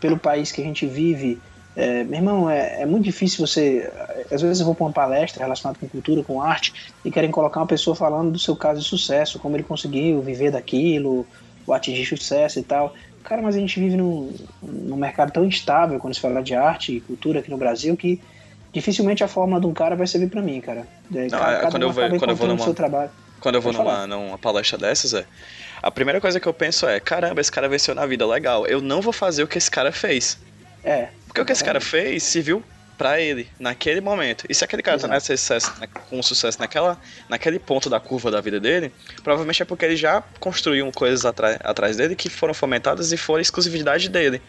pelo país que a gente vive, é, meu irmão, é, é, muito difícil você. Às vezes eu vou para uma palestra relacionada com cultura, com arte, e querem colocar uma pessoa falando do seu caso de sucesso, como ele conseguiu viver daquilo, ou atingir sucesso e tal. Cara, mas a gente vive num, num mercado tão instável quando se fala de arte e cultura aqui no Brasil que dificilmente a forma de um cara vai servir para mim, cara. Não, cada, é, quando, eu vou, quando eu vou numa, quando eu vou numa, numa palestra dessas, é, a primeira coisa que eu penso é, caramba, esse cara venceu na vida, legal. Eu não vou fazer o que esse cara fez. É. Porque o que esse cara fez se viu para ele naquele momento. E se aquele cara Exato. tá nesse sucesso, né, com sucesso naquela, naquele ponto da curva da vida dele, provavelmente é porque ele já construiu coisas atrás dele que foram fomentadas e foram exclusividade dele.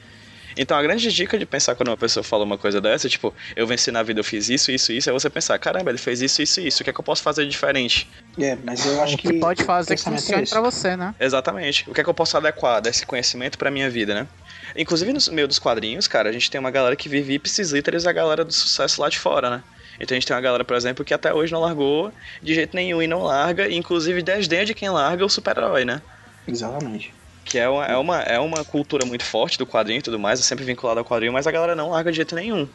Então a grande dica de pensar quando uma pessoa fala uma coisa dessa, tipo, eu venci na vida, eu fiz isso, isso, isso, é você pensar, caramba, ele fez isso, isso, isso, o que é que eu posso fazer de diferente? É, mas eu acho que. pode fazer que funcione é pra você, né? Exatamente. O que é que eu posso adequar desse conhecimento pra minha vida, né? Inclusive, no meio dos quadrinhos, cara, a gente tem uma galera que vive ipsis literis a galera do sucesso lá de fora, né? Então a gente tem uma galera, por exemplo, que até hoje não largou de jeito nenhum e não larga, e inclusive desdém de quem larga o super-herói, né? Exatamente. Que é uma, é, uma, é uma cultura muito forte do quadrinho e tudo mais, é sempre vinculado ao quadrinho, mas a galera não larga de jeito nenhum.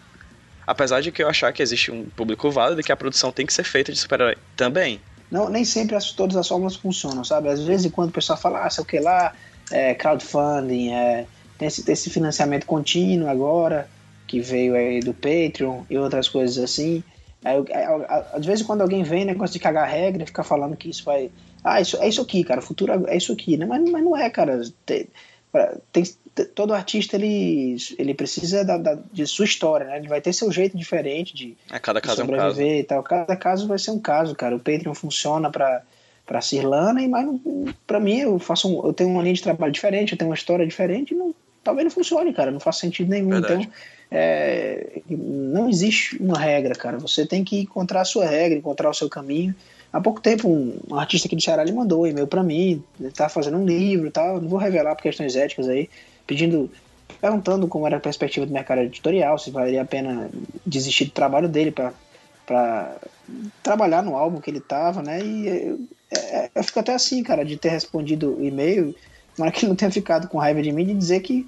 Apesar de que eu achar que existe um público válido e que a produção tem que ser feita de super-herói também. Não, nem sempre as, todas as fórmulas funcionam, sabe? Às vezes, quando o pessoal fala, ah, sei o que lá, é, crowdfunding, é, tem esse, esse financiamento contínuo agora, que veio aí do Patreon e outras coisas assim. Aí, às vezes quando alguém vem, negócio de cagar regra, fica falando que isso vai. Ah, isso, é isso aqui, cara, o futuro é isso aqui, né? Mas, mas não é, cara. Tem, tem, todo artista ele, ele precisa da, da, de sua história, né? Ele vai ter seu jeito diferente de, é, cada caso de sobreviver é um caso. e tal. Cada caso vai ser um caso, cara. O Patreon funciona para para Cirlana e mais para mim eu faço um, eu tenho uma linha de trabalho diferente, eu tenho uma história diferente, não talvez não funcione, cara. Não faz sentido nenhum. Verdade. Então, é, não existe uma regra, cara. Você tem que encontrar a sua regra, encontrar o seu caminho. Há pouco tempo, um, artista aqui do Ceará ele mandou um e-mail para mim, ele tá fazendo um livro e tal. Não vou revelar por questões éticas aí, pedindo, perguntando como era a perspectiva do mercado editorial, se valeria a pena desistir do trabalho dele para trabalhar no álbum que ele tava, né? E eu, é, eu fico até assim, cara, de ter respondido o e-mail Tomara que ele não tenha ficado com raiva de mim de dizer que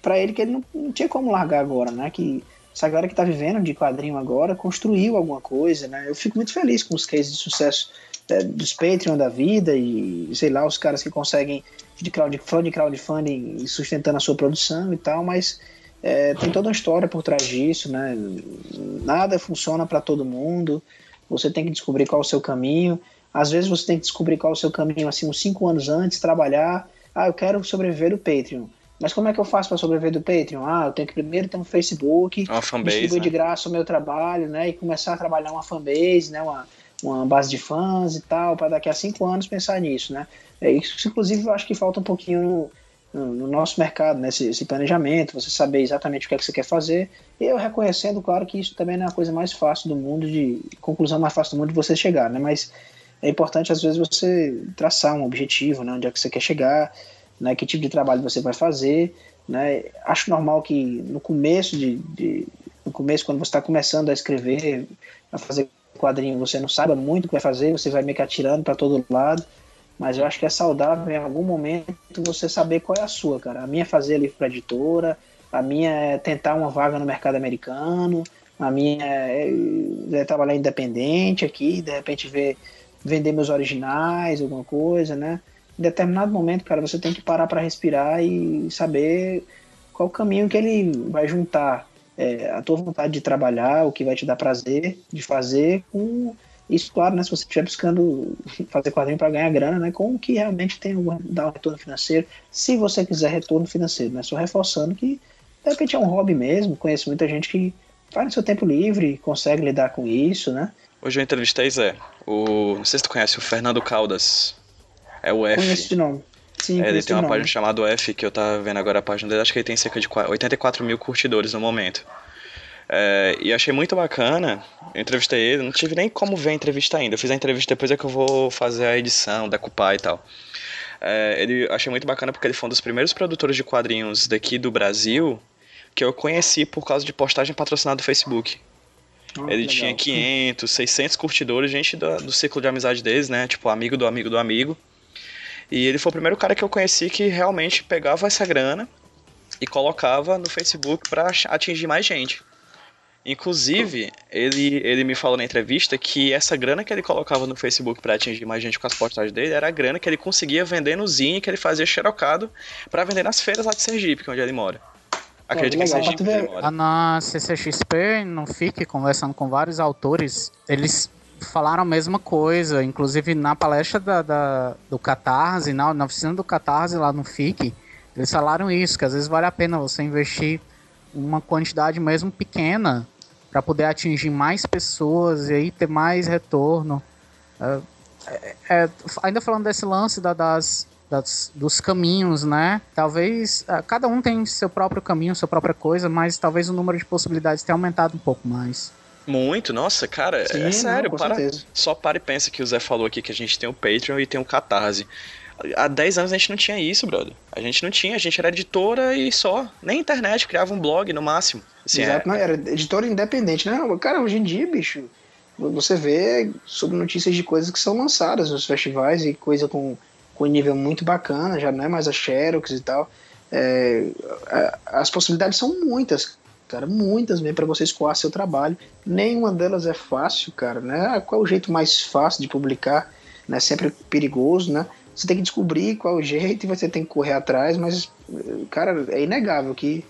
para ele que ele não, não, tinha como largar agora, né? Que essa galera que tá vivendo de quadrinho agora construiu alguma coisa, né? Eu fico muito feliz com os cases de sucesso é, dos Patreon da vida e sei lá, os caras que conseguem de crowdfunding, crowdfunding sustentando a sua produção e tal, mas é, tem toda uma história por trás disso, né? Nada funciona para todo mundo. Você tem que descobrir qual é o seu caminho. Às vezes você tem que descobrir qual é o seu caminho assim uns cinco anos antes, trabalhar ah, eu quero sobreviver do Patreon. Mas como é que eu faço para sobreviver do Patreon? Ah, eu tenho que primeiro ter um Facebook, uma fanbase, distribuir né? de graça o meu trabalho, né? E começar a trabalhar uma fanbase, né? Uma, uma base de fãs e tal, para daqui a cinco anos pensar nisso, né? É, isso, inclusive, eu acho que falta um pouquinho no, no, no nosso mercado, né? Esse, esse, planejamento, você saber exatamente o que é que você quer fazer. E eu reconhecendo, claro, que isso também não é a coisa mais fácil do mundo, de conclusão mais fácil do mundo de você chegar, né? Mas é importante, às vezes, você traçar um objetivo, né? Onde é que você quer chegar, né? Que tipo de trabalho você vai fazer, né? Acho normal que no começo de, de no começo, quando você está começando a escrever, a fazer quadrinho, você não sabe muito o que vai fazer, você vai meio que atirando para todo lado, mas eu acho que é saudável em algum momento você saber qual é a sua, cara. A minha é fazer livro para editora, a minha é tentar uma vaga no mercado americano, a minha é, é trabalhar independente aqui, de repente ver, vender meus originais, alguma coisa, né? Em determinado momento, cara, você tem que parar para respirar e saber qual o caminho que ele vai juntar é, a tua vontade de trabalhar, o que vai te dar prazer de fazer, com isso, claro, né, se você estiver buscando fazer quadrinho para ganhar grana, né, com o que realmente tem dar um retorno financeiro, se você quiser retorno financeiro, né, só reforçando que de repente é um hobby mesmo, conheço muita gente que faz no seu tempo livre, consegue lidar com isso, né. Hoje eu entrevistei Zé, o, não sei se tu conhece, o Fernando Caldas, é o F. Conheço de nome. Sim, é, ele tem uma página chamada F, que eu tava vendo agora a página dele, acho que ele tem cerca de 84 mil curtidores no momento. É, e achei muito bacana, eu entrevistei ele, não tive nem como ver a entrevista ainda, eu fiz a entrevista depois é que eu vou fazer a edição, decupar e tal. É, ele achei muito bacana porque ele foi um dos primeiros produtores de quadrinhos daqui do Brasil que eu conheci por causa de postagem patrocinada do Facebook. Oh, ele tinha 500, 600 curtidores, gente do, do ciclo de amizade deles, né? Tipo, amigo do amigo do amigo. E ele foi o primeiro cara que eu conheci que realmente pegava essa grana e colocava no Facebook para atingir mais gente. Inclusive, ele, ele me falou na entrevista que essa grana que ele colocava no Facebook para atingir mais gente com as postagens dele era a grana que ele conseguia vender no Zine que ele fazia xerocado para vender nas feiras lá de Sergipe, que é onde ele mora. Acredito que é Sergipe ele mora. Na CCXP, não fique conversando com vários autores, eles falaram a mesma coisa, inclusive na palestra da, da, do Catarse, na, na oficina do Catarse lá no FIC, eles falaram isso, que às vezes vale a pena você investir uma quantidade mesmo pequena para poder atingir mais pessoas e aí ter mais retorno. É, é, é ainda falando desse lance da, das, das, dos caminhos, né? Talvez é, cada um tem seu próprio caminho, sua própria coisa, mas talvez o número de possibilidades tenha aumentado um pouco mais. Muito, nossa, cara, é Sim, é sério, não, para, só para e pensa que o Zé falou aqui que a gente tem o Patreon e tem o Catarse. Há 10 anos a gente não tinha isso, brother. A gente não tinha, a gente era editora e só. Nem internet, criava um blog no máximo. Assim, Exato, é... não, era editora independente, né? Cara, hoje em dia, bicho, você vê sobre notícias de coisas que são lançadas nos festivais e coisa com, com nível muito bacana, já não é mais a Xerox e tal. É, as possibilidades são muitas cara, muitas mesmo para você escoar seu trabalho. Nenhuma delas é fácil, cara, né? Ah, qual é o jeito mais fácil de publicar? Né? Sempre perigoso, né? Você tem que descobrir qual é o jeito e você tem que correr atrás, mas, cara, é inegável que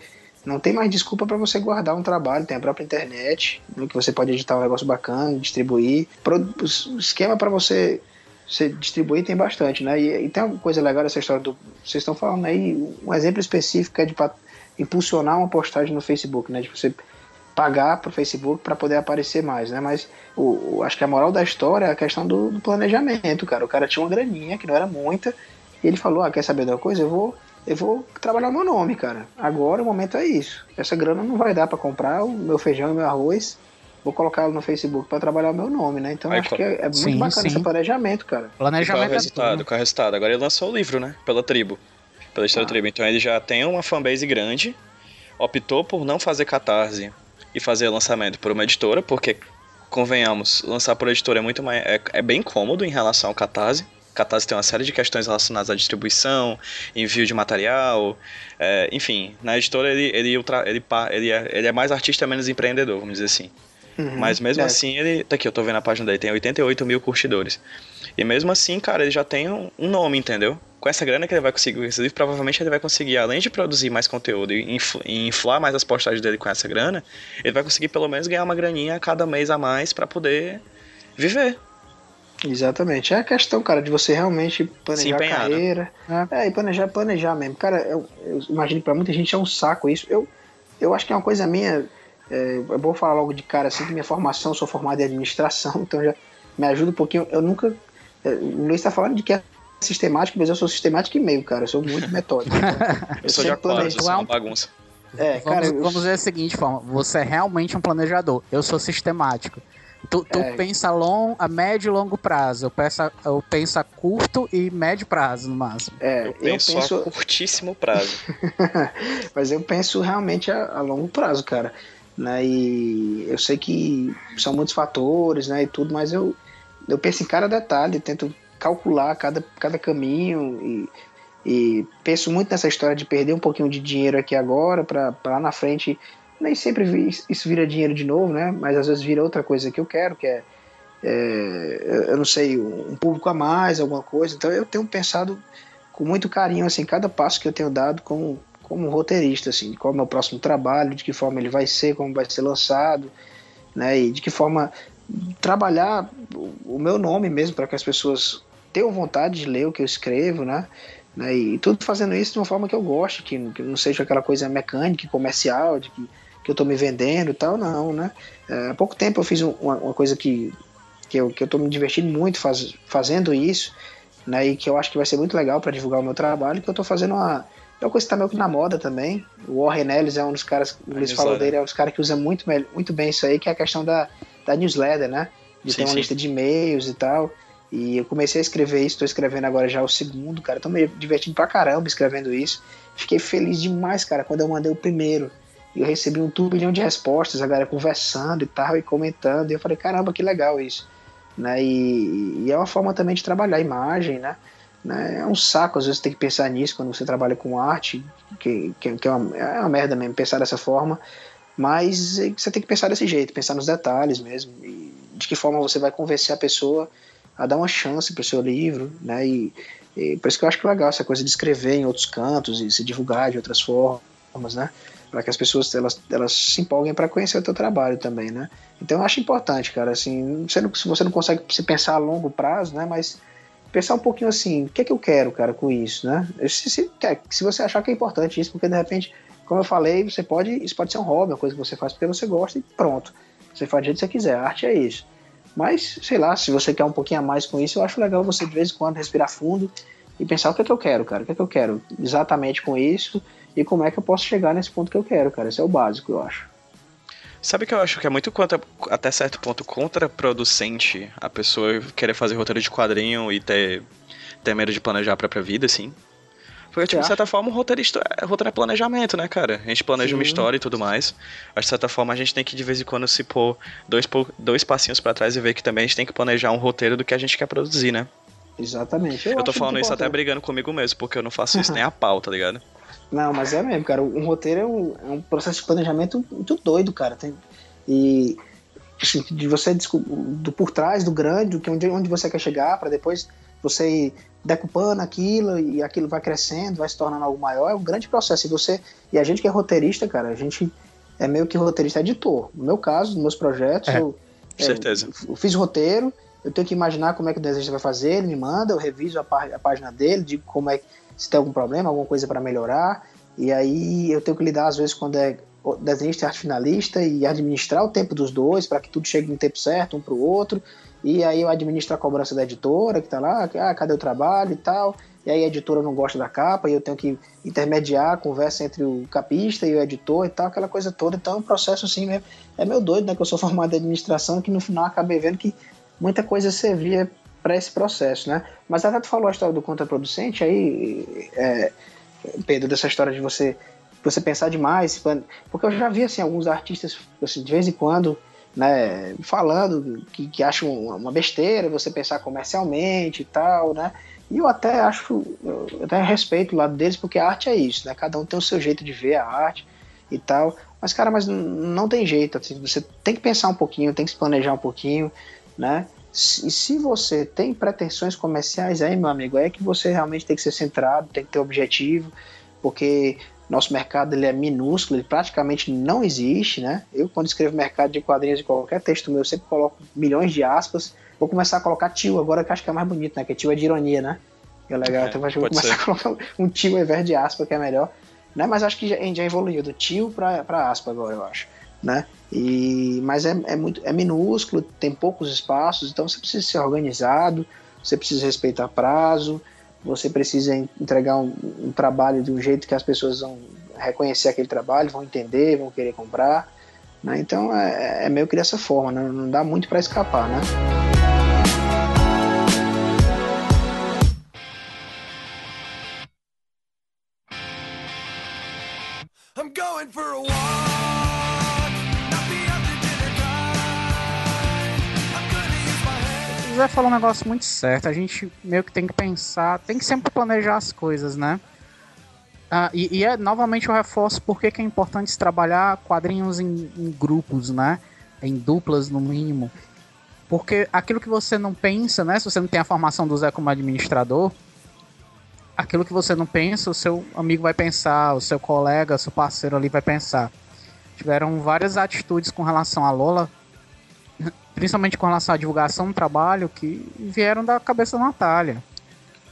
não tem mais desculpa para você guardar um trabalho, tem a própria internet, né, que você pode editar um negócio bacana, distribuir. O esquema para você, você distribuir tem bastante, né? E, e, tem uma coisa legal dessa história do. Vocês estão falando aí, um exemplo específico é de impulsionar uma postagem no Facebook, né? De você pagar para o Facebook para poder aparecer mais, né? Mas o, o, acho que a moral da história é a questão do, do, planejamento, cara. O cara tinha uma graninha que não era muita e ele falou: Ah, quer saber de uma coisa? Eu vou, eu vou trabalhar o meu nome, cara. Agora o momento é isso. Essa grana não vai dar para comprar o meu feijão e meu arroz. Vou colocá-lo no Facebook para trabalhar o meu nome, né? Então Aí, acho que é, é muito sim, bacana sim. esse planejamento, cara. Planejamento. qual é o resultado? É qual é o resultado? Agora ele lançou o livro, né? Pela tribo pela história ah. tribo. Então ele já tem uma fanbase grande, optou por não fazer catarse e fazer lançamento por uma editora, porque, convenhamos, lançar por editora é muito mais. É, é bem cômodo em relação ao catarse. Catarse tem uma série de questões relacionadas à distribuição, envio de material, é, enfim, na editora ele, ele, ultra, ele, ele, é, ele é mais artista, menos empreendedor, vamos dizer assim. Uhum, Mas mesmo é. assim, ele. Tá aqui, eu tô vendo a página dele, tem 88 mil curtidores. E mesmo assim, cara, ele já tem um, um nome, entendeu? com essa grana que ele vai conseguir com esse livro, provavelmente ele vai conseguir, além de produzir mais conteúdo e inflar mais as postagens dele com essa grana, ele vai conseguir pelo menos ganhar uma graninha a cada mês a mais para poder viver. Exatamente. É a questão, cara, de você realmente planejar a né? carreira. Né? É, e planejar, planejar mesmo. Cara, eu, eu imagino que pra muita gente é um saco isso. Eu, eu acho que é uma coisa minha. É, é bom falar logo de cara assim que minha formação, sou formado em administração, então já me ajuda um pouquinho. Eu nunca. É, o Luiz está falando de que é sistemático, mas eu sou sistemático e meio, cara. Eu sou muito metódico. Então, eu, sou de acordo, eu sou uma bagunça. É, vamos, cara, eu... vamos dizer a seguinte forma: você é realmente um planejador. Eu sou sistemático. Tu, tu é. pensa a, long, a médio e longo prazo. Eu penso, a, eu penso a curto e médio prazo, no máximo. É, eu penso, eu penso... a curtíssimo prazo. Mas eu penso realmente a, a, longo prazo, cara. Né? E eu sei que são muitos fatores, né? E tudo, mas eu, eu penso em cada detalhe, tento calcular cada, cada caminho e, E penso muito nessa história de perder um pouquinho de dinheiro aqui agora, para lá na frente. Nem sempre isso vira dinheiro de novo, né? Mas às vezes vira outra coisa que eu quero, que é, é eu não sei, um público a mais, alguma coisa. Então eu tenho pensado com muito carinho, assim, cada passo que eu tenho dado como, como roteirista, assim, qual é o meu próximo trabalho, de que forma ele vai ser, como vai ser lançado, né? E de que forma trabalhar o meu nome mesmo para que as pessoas tenham vontade de ler o que eu escrevo, né? Né? E tudo fazendo isso de uma forma que eu gosto, que, que não seja aquela coisa mecânica, comercial, de que, que eu estou me vendendo e tal, não, né? É, há pouco tempo eu fiz uma, uma coisa que, que eu, que eu tô me divertindo muito faz, fazendo isso, né? E que eu acho que vai ser muito legal para divulgar o meu trabalho, que eu estou fazendo uma, é uma coisa que está meio que na moda também. O Warren Ellis é um dos caras, o Luiz falou dele, é um dos caras que usa muito, muito bem isso aí, que é a questão da, da newsletter, né? De sim, ter uma sim. lista de e-mails e tal. E eu comecei a escrever isso, estou escrevendo agora já o segundo, cara. Tô me divertindo pra caramba escrevendo isso. Fiquei feliz demais, cara, quando eu mandei o primeiro. E eu recebi um turbilhão de respostas, a galera conversando e tal, e comentando. E eu falei, caramba, que legal isso. Né? E, e é uma forma também de trabalhar a imagem, né? Né? É um saco, às vezes, ter que pensar nisso quando você trabalha com arte, que, que, que é, uma, é uma merda mesmo pensar dessa forma. Mas você tem que pensar desse jeito, pensar nos detalhes mesmo. De que forma você vai convencer a pessoa a dar uma chance para o seu livro, né? E, e, por isso que eu acho que é legal essa coisa de escrever em outros cantos e se divulgar de outras formas, né? Para que as pessoas elas, elas se empolguem para conhecer o teu trabalho também, né? Então eu acho importante, cara, assim, você não, se você não consegue se pensar a longo prazo, né? Mas pensar um pouquinho assim, o que é que eu quero, cara, com isso, né? Se, se, se você achar que é importante isso, porque de repente, como eu falei, você pode, isso pode ser um hobby, uma coisa que você faz porque você gosta e pronto. Você faz do jeito que você quiser, a arte é isso. Mas, sei lá, se você quer um pouquinho a mais com isso, eu acho legal você de vez em quando respirar fundo e pensar o que é que eu quero, cara, o que é que eu quero exatamente com isso e como é que eu posso chegar nesse ponto que eu quero, cara. Esse é o básico, eu acho. Sabe que eu acho que é muito contra, até certo ponto contraproducente a pessoa querer fazer roteiro de quadrinho e ter, ter medo de planejar a própria vida, assim? Porque, tipo, de certa forma, o roteirista, é, roteiro é planejamento, né, cara? A gente planeja Sim. uma história e tudo mais. Mas, de certa forma, a gente tem que, de vez em quando, se pôr dois, dois passinhos para trás e ver que também a gente tem que planejar um roteiro do que a gente quer produzir, né? Exatamente. Eu, eu tô falando isso até brigando comigo mesmo, porque eu não faço isso nem a pau, tá ligado? Não, mas é mesmo, cara. Um roteiro é um, é um processo de planejamento muito doido, cara. Tem, e assim, de você do por trás do grande, do que onde, onde você quer chegar, para depois você ir decupando aquilo e aquilo vai crescendo, vai se tornando algo maior, é um grande processo. E você e a gente que é roteirista, cara, a gente é meio que roteirista editor. No meu caso, nos meus projetos, é, eu, é, certeza. eu fiz o roteiro, eu tenho que imaginar como é que o desenho vai fazer, ele me manda, eu reviso a, pá a página dele, digo como é se tem algum problema, alguma coisa para melhorar, e aí eu tenho que lidar às vezes quando é desenhista e arte finalista e administrar o tempo dos dois para que tudo chegue no tempo certo um para o outro e aí eu administro a cobrança da editora que tá lá, ah, cadê o trabalho e tal. E aí a editora não gosta da capa e eu tenho que intermediar a conversa entre o capista e o editor e tal, aquela coisa toda. Então é um processo assim mesmo. É meio doido, né? Que eu sou formado em administração que no final acabei vendo que muita coisa servia para esse processo, né? Mas até tu falou a história do contraproducente aí, é, Pedro, dessa história de você você pensar demais, porque eu já vi assim alguns artistas assim, de vez em quando né, falando que, que acham uma besteira você pensar comercialmente e tal, né? E eu até acho, eu até respeito o lado deles, porque a arte é isso, né? Cada um tem o seu jeito de ver a arte e tal. Mas, cara, mas não tem jeito, assim, você tem que pensar um pouquinho, tem que se planejar um pouquinho, né? E se você tem pretensões comerciais aí, meu amigo, é que você realmente tem que ser centrado, tem que ter objetivo, porque nosso mercado ele é minúsculo, ele praticamente não existe, né? Eu, quando escrevo mercado de quadrinhos de qualquer texto meu, eu sempre coloco milhões de aspas. Vou começar a colocar tio agora, que acho que é mais bonito, né? Que tio é de ironia, né? É legal, é, então vou começar ser. a colocar um tio ao invés de aspa, que é melhor. Né? Mas acho que já, a gente já evoluiu do tio para aspa agora, eu acho. Né? E, mas é, é, muito, é minúsculo, tem poucos espaços, então você precisa ser organizado, você precisa respeitar prazo, você precisa entregar um, um, trabalho de um jeito que as pessoas vão reconhecer aquele trabalho, vão entender, vão querer comprar. Né? Então é, é, meio que dessa forma, né? não dá muito para escapar. Né? José falou um negócio muito certo. A gente meio que tem que pensar, tem que sempre planejar as coisas, né? Ah, e, e, é novamente o reforço por que é importante trabalhar quadrinhos em, em, grupos, né? Em duplas no mínimo. Porque aquilo que você não pensa, né? Se você não tem a formação do Zé como administrador, aquilo que você não pensa, o seu amigo vai pensar, o seu colega, o seu parceiro ali vai pensar. Tiveram várias atitudes com relação a Lola, principalmente com relação à divulgação do trabalho, que vieram da cabeça da Natália.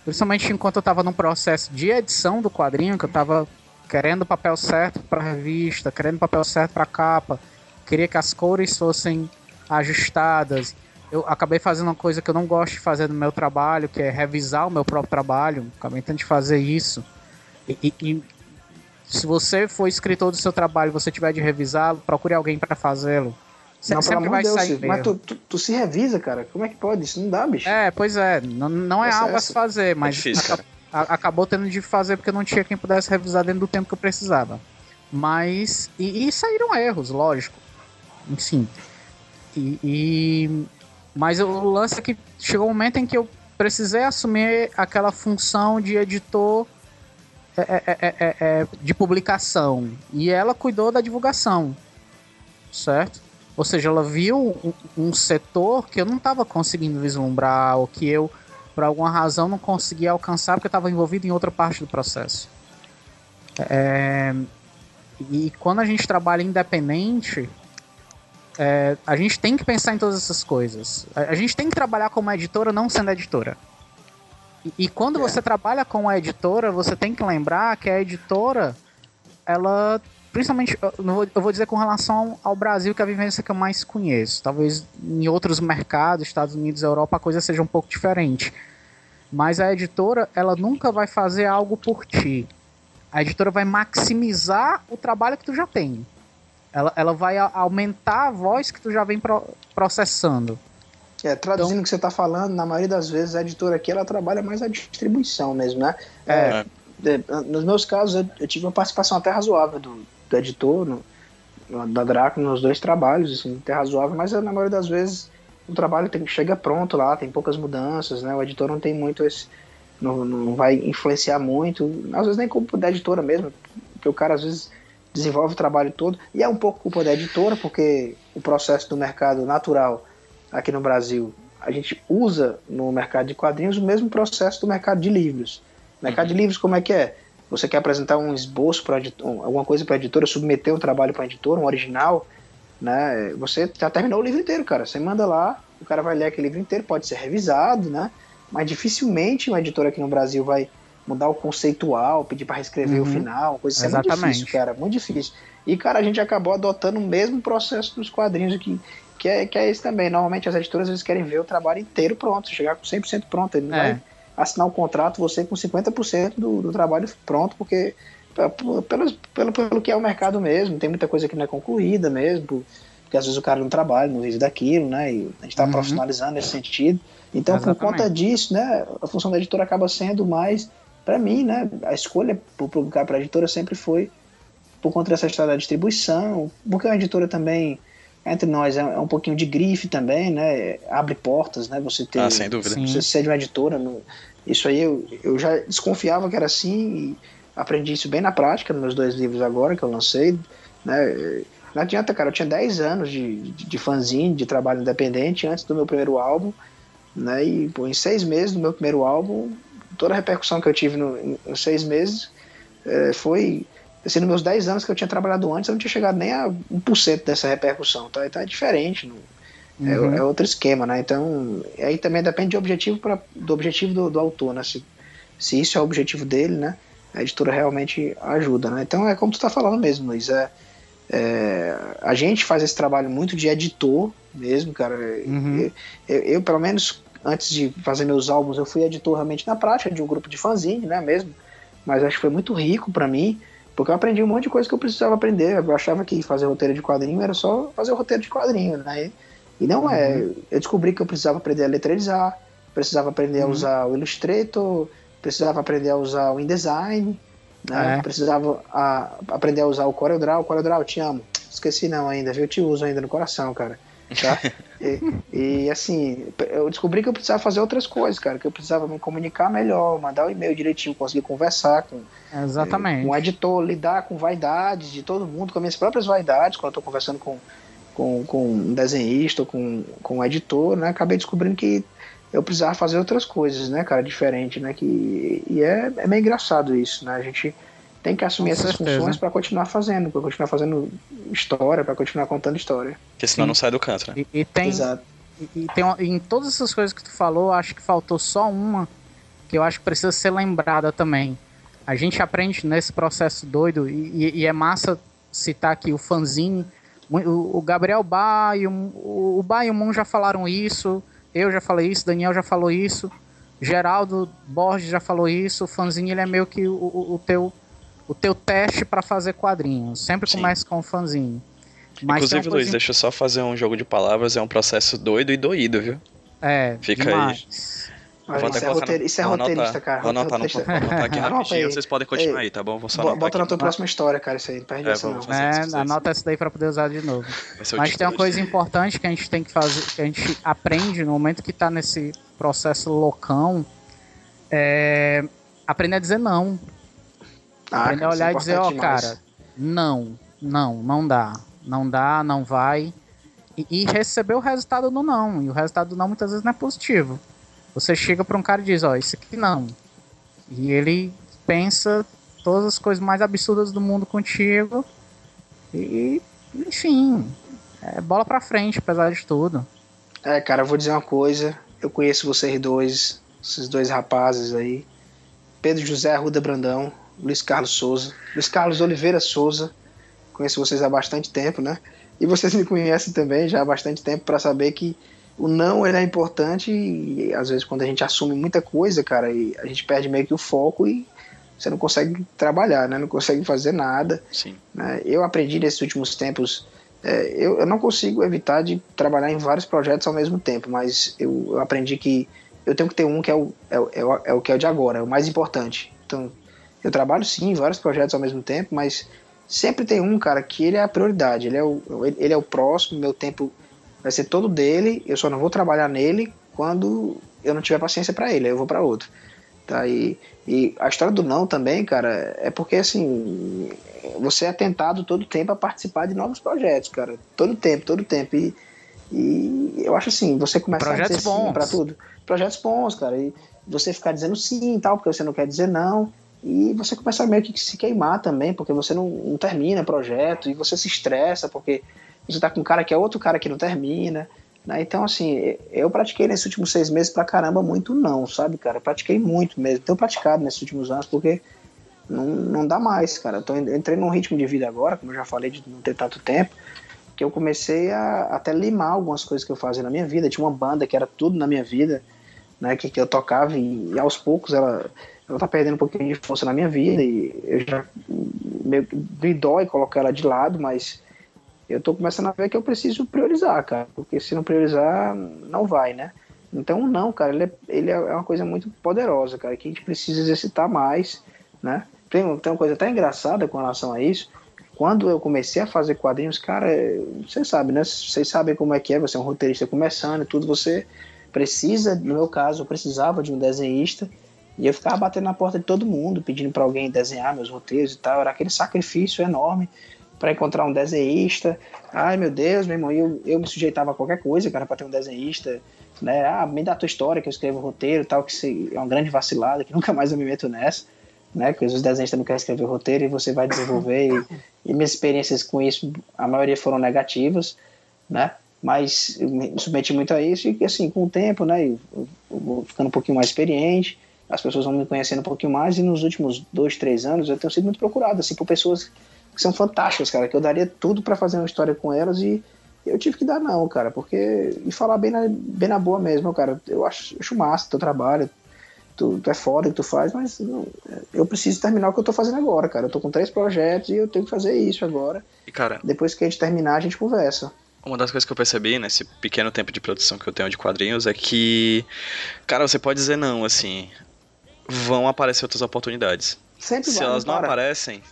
Principalmente enquanto eu estava no processo de edição do quadrinho, que eu estava querendo o papel certo para a revista, querendo o papel certo para a capa, queria que as cores fossem ajustadas. Eu acabei fazendo uma coisa que eu não gosto de fazer no meu trabalho, que é revisar o meu próprio trabalho. Acabei tentando fazer isso. E, e, e, se você for escritor do seu trabalho e você tiver de revisá-lo, procure alguém para fazê-lo. Não, sempre vai Deus, sair Mas tu, tu, tu, se revisa, cara. Como é que pode? Isso não dá, bicho. É, pois é. Não, não é essa, algo essa. a se fazer, é mas é difícil, a, a, acabou tendo de fazer porque não tinha quem pudesse revisar dentro do tempo que eu precisava. Mas. E, e saíram erros, lógico. Enfim. E, e, Mas o lance é que chegou um momento em que eu precisei assumir aquela função de editor é, é, é, é de publicação. E ela cuidou da divulgação. Certo? Ou seja, ela viu um, um setor que eu não estava conseguindo vislumbrar, ou que eu, por alguma razão, não conseguia alcançar porque eu estava envolvido em outra parte do processo. É, e quando a gente trabalha independente, é, a gente tem que pensar em todas essas coisas. A, gente tem que trabalhar como editora, não sendo editora. E, e quando é. você trabalha com a editora, você tem que lembrar que a editora ela principalmente, eu vou dizer com relação ao Brasil, que é a vivência que eu mais conheço. Talvez em outros mercados, Estados Unidos, Europa, a coisa seja um pouco diferente. Mas a editora, ela nunca vai fazer algo por ti. A editora vai maximizar o trabalho que tu já tem. Ela, ela vai aumentar a voz que tu já vem pro, processando. É, traduzindo então, o que você está falando, na maioria das vezes a editora aqui ela trabalha mais a distribuição mesmo, né? É. é nos meus casos, eu, eu, tive uma participação até razoável do, do editor, no, da Draco, nos dois trabalhos, assim, até razoável, mas na maioria das vezes o trabalho tem, chega pronto lá, tem poucas mudanças, né? O editor não tem muito esse. Não, não vai influenciar muito, às vezes nem culpa da editora mesmo, porque o cara às vezes desenvolve o trabalho todo, e é um pouco culpa da editora, porque o processo do mercado natural aqui no Brasil, a gente usa no mercado de quadrinhos o mesmo processo do mercado de livros. mercado de livros, como é que é? Você quer apresentar um esboço para alguma coisa para a editora, submeter um trabalho para a editora, um original, né? Você já terminou o livro inteiro, cara. Você manda lá, o cara vai ler aquele livro inteiro, pode ser revisado, né? Mas dificilmente uma editora aqui no Brasil vai mudar o conceitual, pedir para reescrever uhum. o final, coisa assim. É muito difícil, cara, muito difícil. E, cara, a gente acabou adotando o mesmo processo dos quadrinhos aqui, que é, que é esse também. Normalmente as editoras eles querem ver o trabalho inteiro pronto, chegar com 100% pronto. Ele não é. vai assinar um contrato você com 50% do, do trabalho pronto, porque pelo, pelo, pelo que é o mercado mesmo, tem muita coisa que não é concluída mesmo, porque às vezes o cara não trabalha, não vive daquilo, né? E a gente está uhum. profissionalizando nesse sentido. Então, Exatamente. por conta disso, né, a função da editora acaba sendo mais, para mim, né, a escolha por publicar para a editora sempre foi por conta dessa história da distribuição, porque a editora também entre nós é, um pouquinho de grife também, né? Abre portas, né? Você ter, ah, sem dúvida. Você ser de uma editora, no, isso aí eu, eu já desconfiava que era assim e aprendi isso bem na prática nos meus dois livros agora que eu lancei, né? Não adianta, cara, eu tinha 10 anos de, de, de fanzine, de trabalho independente antes do meu primeiro álbum, né? E pô, em seis meses do meu primeiro álbum, toda a repercussão que eu tive no, em, em seis meses é, foi assim, nos meus 10 anos que eu tinha trabalhado antes, eu não tinha chegado nem a 1% dessa repercussão, tá? Então é diferente, não, uhum. é, é, outro esquema, né? Então, aí também depende do objetivo, pra, do, objetivo do, do autor, né? Se, se isso é o objetivo dele, né? A editora realmente ajuda, né? Então é como tu tá falando mesmo, Luiz, é, é a gente faz esse trabalho muito de editor mesmo, cara. Uhum. Eu, eu, eu, pelo menos, antes de fazer meus álbuns, eu fui editor realmente na prática de um grupo de fanzine, né, mesmo. Mas acho que foi muito rico para mim. Porque eu aprendi um monte de coisa que eu precisava aprender. Eu achava que fazer roteiro de quadrinho era só fazer o roteiro de quadrinho, né? E não é. uhum. é. Eu descobri que eu precisava aprender a letrizar, precisava aprender uhum. a usar o Illustrator, precisava aprender a usar o InDesign, né? É. Precisava a, aprender a usar o CorelDRAW. O CorelDRAW, te amo. Esqueci não ainda, viu? Eu te uso ainda no coração, cara. Tá? e, e, assim, eu descobri que eu precisava fazer outras coisas, cara, que eu precisava me comunicar melhor, mandar o um e-mail direitinho, conseguir conversar com, Exatamente. com o editor, lidar com vaidades de todo mundo, com minhas próprias vaidades, quando eu tô conversando com, com, com um desenhista, com, com um editor, né? Acabei descobrindo que eu precisava fazer outras coisas, né, cara, diferente, né? Que, e é, é meio engraçado isso, né? A gente tem que assumir Com essas certeza. funções para continuar fazendo, para continuar fazendo história, para continuar contando história. Porque senão Sim. não sai do canto, né? E, e tem, Exato. E, e tem em todas essas coisas que tu falou, acho que faltou só uma que eu acho que precisa ser lembrada também. A gente aprende nesse processo doido e, e é massa citar aqui o fanzine. O, o Gabriel Ba e o, o Ba e o Moon já falaram isso. Eu já falei isso, Daniel já falou isso. Geraldo Borges já falou isso. O fanzine ele é meio que o, o, o teu o teu teste para fazer quadrinhos. Sempre Sim. começa com um fanzinho. Mas Inclusive, Luiz, deixa eu só fazer um jogo de palavras. É um processo doido e doído, viu? É, Fica demais. aí. Olha, isso, é roteir, isso é roteirista, cara. Vou anotar, no, vou anotar aqui rapidinho, vocês podem continuar aí, tá bom? Vou só Bota na tua próxima história, cara, isso aí, não perde é, essa não. É, anota essa daí pra poder usar de novo. Mas tem uma coisa importante que a gente tem que fazer, que a gente aprende no momento que tá nesse processo loucão, é aprender a dizer não. Ah, Aprender a olhar é e dizer, ó, oh, cara, não, não, não dá. Não dá, não vai. E, e, receber o resultado do não. E o resultado do não muitas vezes não é positivo. Você chega para um cara e diz, ó, isso aqui não. E ele pensa todas as coisas mais absurdas do mundo contigo. E, enfim, é bola pra frente, apesar de tudo. É, cara, eu vou dizer uma coisa. Eu conheço vocês dois, esses dois rapazes aí. Pedro José Arruda Brandão, Luiz Carlos Souza, Luiz Carlos Oliveira Souza, conheço vocês há bastante tempo, né? E vocês me conhecem também já há bastante tempo para saber que o não ele é importante e às vezes quando a gente assume muita coisa, cara, e a gente perde meio que o foco e você não consegue trabalhar, né? Não consegue fazer nada. Sim. Né? Eu aprendi nesses últimos tempos. É, eu, eu não consigo evitar de trabalhar em vários projetos ao mesmo tempo, mas eu, eu aprendi que eu tenho que ter um que é o, é, é, é o que é o de agora, é o mais importante. Então, eu trabalho sim em vários projetos ao mesmo tempo, mas sempre tem um, cara, que ele é a prioridade. Ele é o, ele é o próximo, meu tempo vai ser todo dele, eu só não vou trabalhar nele quando eu não tiver paciência para ele, aí eu vou para outro. Tá? E, e a história do não também, cara, é porque assim, você é tentado todo tempo a participar de novos projetos, cara. Todo tempo, todo tempo. E, e eu acho assim, você começa projetos a dizer bons. sim pra tudo. Projetos bons, cara. E você ficar dizendo sim e tal, porque você não quer dizer não. E você começa a meio que se queimar também, porque você não, não termina projeto e você se estressa porque você tá com um cara que é outro cara que não termina. Né? Então, assim, eu pratiquei nesses últimos seis meses pra caramba muito não, sabe, cara? Eu pratiquei muito mesmo. Tenho praticado nesses últimos anos porque não, não dá mais, cara. Eu, tô, eu entrei num ritmo de vida agora, como eu já falei, de não ter tanto tempo, que eu comecei a até limar algumas coisas que eu fazia na minha vida. Tinha uma banda que era tudo na minha vida, né? Que, que eu tocava e, e aos poucos ela ela tá perdendo um pouquinho de força na minha vida e eu já meio me dói colocar ela de lado, mas eu tô começando a ver que eu preciso priorizar, cara, porque se não priorizar, não vai, né? Então, não, cara, ele é, ele é uma coisa muito poderosa, cara, que a gente precisa exercitar mais, né? Tem, tem uma coisa até engraçada com relação a isso. Quando eu comecei a fazer quadrinhos, cara, você sabe, né? Vocês sabem como é que é, você é um roteirista começando e tudo, você precisa, no meu caso, eu precisava de um desenhista e eu ficava batendo na porta de todo mundo, pedindo para alguém desenhar meus roteiros e tal. Era aquele sacrifício enorme para encontrar um desenhista. Ai meu Deus, meu irmão, eu, eu me sujeitava a qualquer coisa, cara, para ter um desenhista. Né? Ah, me dá a tua história que eu escrevo roteiro tal, que é uma grande vacilada, que nunca mais eu me meto nessa. Né? Porque os desenhistas não querem escrever roteiro e você vai desenvolver. e, e minhas experiências com isso, a maioria foram negativas, né? Mas eu me submeti muito a isso e assim, com o tempo, né? Eu, eu vou ficando um pouquinho mais experiente as pessoas vão me conhecendo um pouquinho mais e nos últimos dois, três anos eu tenho sido muito procurado, assim, por pessoas que são fantásticas, cara, que eu daria tudo para fazer uma história com elas e eu tive que dar não, cara, porque e falar bem na, bem na boa mesmo, cara, eu acho, acho massa teu trabalho, tu, tu é foda que tu faz, mas não, eu preciso terminar o que eu tô fazendo agora, cara, eu tô com três projetos e eu tenho que fazer isso agora. E cara, depois que a gente terminar a gente conversa. Uma das coisas que eu percebi nesse pequeno tempo de produção que eu tenho de quadrinhos é que, cara, você pode dizer não, assim vão aparecer outras oportunidades. Sempre Se elas não para. aparecem,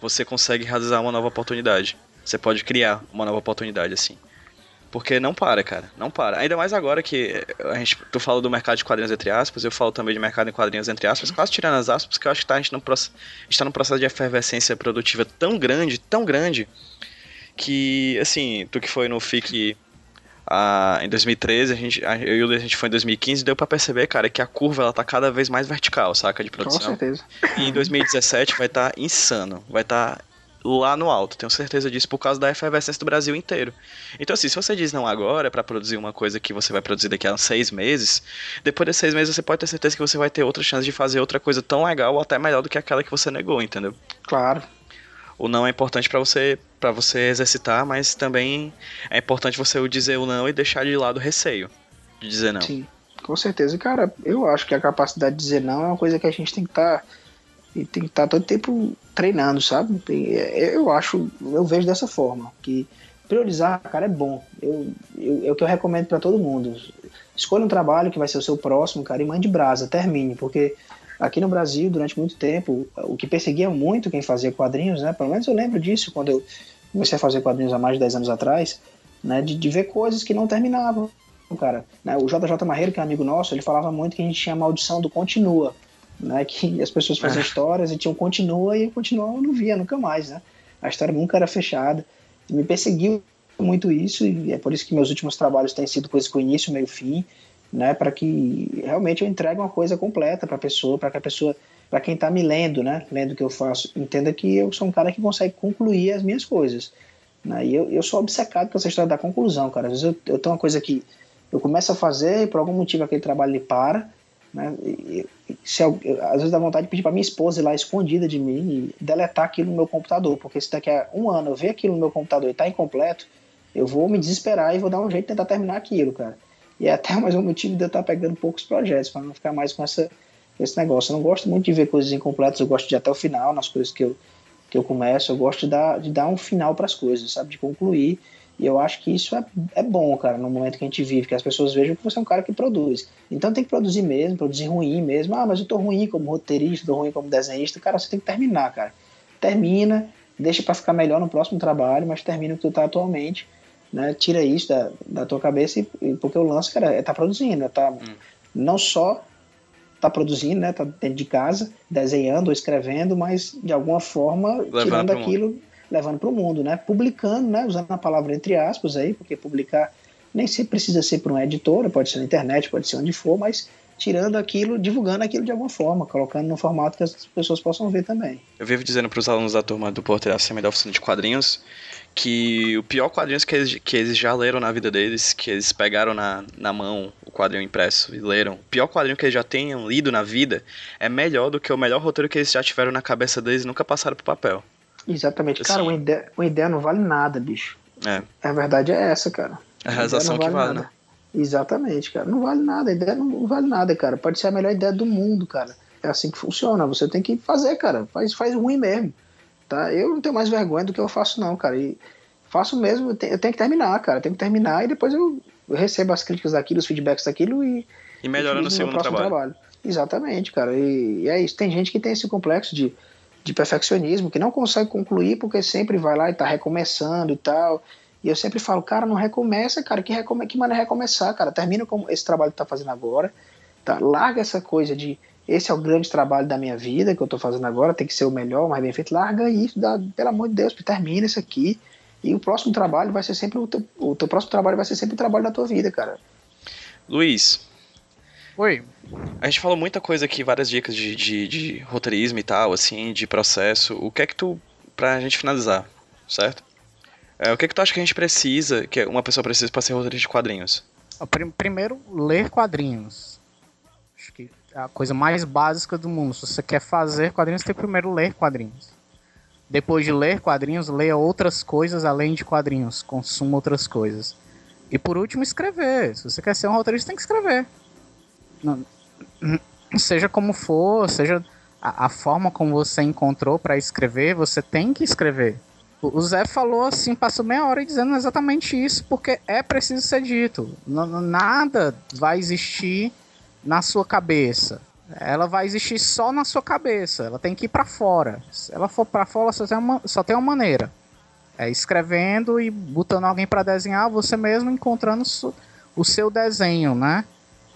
você consegue realizar uma nova oportunidade. Você pode criar uma nova oportunidade assim. Porque não para, cara. Não para. Ainda mais agora que a gente, tu fala do mercado de quadrinhos entre aspas, eu falo também de mercado em quadrinhos entre aspas, quase tirando as aspas, porque eu acho que tá, a gente está num processo de efervescência produtiva tão grande, tão grande, que, assim, tu que foi no FIC ah, em 2013, a gente, eu e o a gente foi em 2015, deu para perceber, cara, que a curva ela tá cada vez mais vertical, saca, de produção. Com certeza. E em 2017 vai estar tá insano, vai estar tá lá no alto, tenho certeza disso, por causa da efervescência do Brasil inteiro. Então, assim, se você diz não agora, para produzir uma coisa que você vai produzir daqui a seis meses, depois de seis meses você pode ter certeza que você vai ter outra chance de fazer outra coisa tão legal ou até melhor do que aquela que você negou, entendeu? Claro. O não é importante para você para você exercitar, mas também é importante você dizer o não e deixar de lado o receio de dizer não. Sim, com certeza. Cara, eu acho que a capacidade de dizer não é uma coisa que a gente tem que estar tá e tem que estar todo tempo treinando, sabe? É, eu acho, eu vejo dessa forma, que priorizar, cara, é bom. Eu, eu, é o que eu recomendo para todo mundo. Escolha um trabalho que vai ser o seu próximo, cara, e mande brasa, termine, porque aqui no Brasil, durante muito tempo, o que perseguia muito quem fazia quadrinhos, né? Pelo menos eu lembro disso quando eu comecei a fazer quadrinhos há mais de 10 anos atrás, né? De, de ver coisas que não terminavam, cara. Né? O JJ Marreiro, que é um amigo nosso, ele falava muito que a gente tinha a maldição do continua né? Que as pessoas faziam ah. histórias e tinham continua e continua eu não via nunca mais, né? A história nunca era fechada. Me perseguiu muito isso e é por isso que meus últimos trabalhos têm sido coisas com início, meio, fim, né? Para que realmente eu entregue uma coisa completa para a pessoa, para que a pessoa, para quem está me lendo, né? Lendo o que eu faço, entenda que eu sou um cara que consegue concluir as minhas coisas. Né? E eu, eu sou obcecado com essa história da conclusão, cara. Às vezes eu, eu tenho uma coisa que eu começo a fazer e por algum motivo aquele trabalho ele para né? E, se, às vezes dá vontade de pedir para minha esposa ir lá escondida de mim e deletar aquilo no meu computador, porque se daqui a um ano eu ver aquilo no meu computador e está incompleto, eu vou me desesperar e vou dar um jeito de tentar terminar aquilo, cara. E é até mais um motivo de eu estar tá pegando poucos projetos, para não ficar mais com essa, esse negócio. Eu não gosto muito de ver coisas incompletas, eu gosto de ir até o final nas coisas que eu, que eu começo, eu gosto de dar, de dar um final para as coisas, sabe? De concluir e eu acho que isso é, é bom, cara, no momento que a gente vive, que as pessoas vejam que você é um cara que produz. Então tem que produzir mesmo, produzir ruim mesmo. Ah, mas eu tô ruim como roteirista, tô ruim como desenhista. Cara, você tem que terminar, cara. Termina, deixa para ficar melhor no próximo trabalho, mas termina o que tu tá atualmente. Né? Tira isso da, da tua cabeça, e, porque o lance, cara, é tá produzindo, é tá hum. não só tá produzindo, né? Tá dentro de casa, desenhando ou escrevendo, mas de alguma forma Levar tirando aquilo levando para o mundo, né? Publicando, né? Usando a palavra entre aspas aí, porque publicar nem sempre precisa ser para uma editora, pode ser na internet, pode ser onde for, mas tirando aquilo, divulgando aquilo de alguma forma, colocando no formato que as pessoas possam ver também. Eu vivo dizendo para os alunos da turma do Porter Acima da Oficina de Quadrinhos que o pior quadrinhos que eles, que eles já leram na vida deles, que eles pegaram na, na mão o quadrinho impresso e leram, o pior quadrinho que eles já tenham lido na vida é melhor do que o melhor roteiro que eles já tiveram na cabeça deles e nunca passaram pro papel. Exatamente. Cara, uma ideia, uma ideia não vale nada, bicho. É. A verdade é essa, cara. A realização vale que vale, nada. né? Exatamente, cara. Não vale nada. A ideia não vale nada, cara. Pode ser a melhor ideia do mundo, cara. É assim que funciona. Você tem que fazer, cara. Faz, faz ruim mesmo. Tá? Eu não tenho mais vergonha do que eu faço, não, cara. E faço mesmo. Eu tenho, que terminar, cara. Eu tenho que terminar e depois eu, eu recebo as críticas daquilo, os feedbacks daquilo e. E melhorando o segundo trabalho. trabalho. Exatamente, cara. E, e é isso. Tem gente que tem esse complexo de de perfeccionismo, que não consegue concluir porque sempre vai lá e está recomeçando e tal. E eu sempre falo, cara, não recomeça, cara, que, recome que maneira recomeçar, cara, termina como esse trabalho que tá fazendo agora, tá? Larga essa coisa de esse é o grande trabalho da minha vida que eu estou fazendo agora, tem que ser o melhor, o mais bem feito. Larga isso, dá, pelo amor de Deus, termina isso aqui. E o próximo trabalho vai ser sempre o teu, o teu próximo trabalho vai ser sempre o trabalho da tua vida, cara. Luiz. Oi. A gente falou muita coisa aqui, várias dicas de, de, de roteirismo e tal, assim, de processo. O que é que tu, pra gente finalizar, certo? É, o que é que tu acha que a gente precisa, que uma pessoa precisa para ser roteirista de quadrinhos? Primeiro, ler quadrinhos. Acho que a coisa mais básica do mundo. Se você quer fazer quadrinhos, tem que primeiro ler quadrinhos. Depois de ler quadrinhos, leia outras coisas além de quadrinhos. Consuma outras coisas. E por último, escrever. Se você quer ser um roteirista, tem que escrever. Não, seja como for, seja a, a forma como você encontrou para escrever, você tem que escrever. O, o Zé falou assim, passou meia hora dizendo exatamente isso, porque é preciso ser dito. N nada vai existir na sua cabeça. Ela vai existir só na sua cabeça. Ela tem que ir para fora. Se ela for para fora, só tem uma, só tem uma maneira. É escrevendo e botando alguém para desenhar, você mesmo encontrando o seu desenho, né?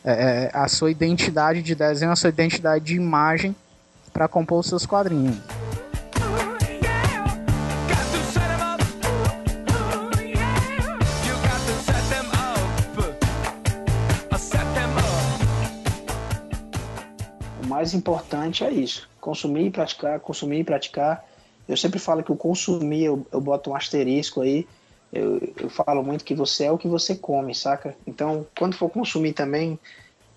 É, é, a sua identidade de desenho, a sua identidade de imagem para compor os seus quadrinhos. Mais importante é isso: consumir e praticar, consumir e praticar eu sempre falo que o consumir, eu, eu boto um asterisco aí. Eu, eu falo muito que você é o que você come, saca? Então, quando for consumir também,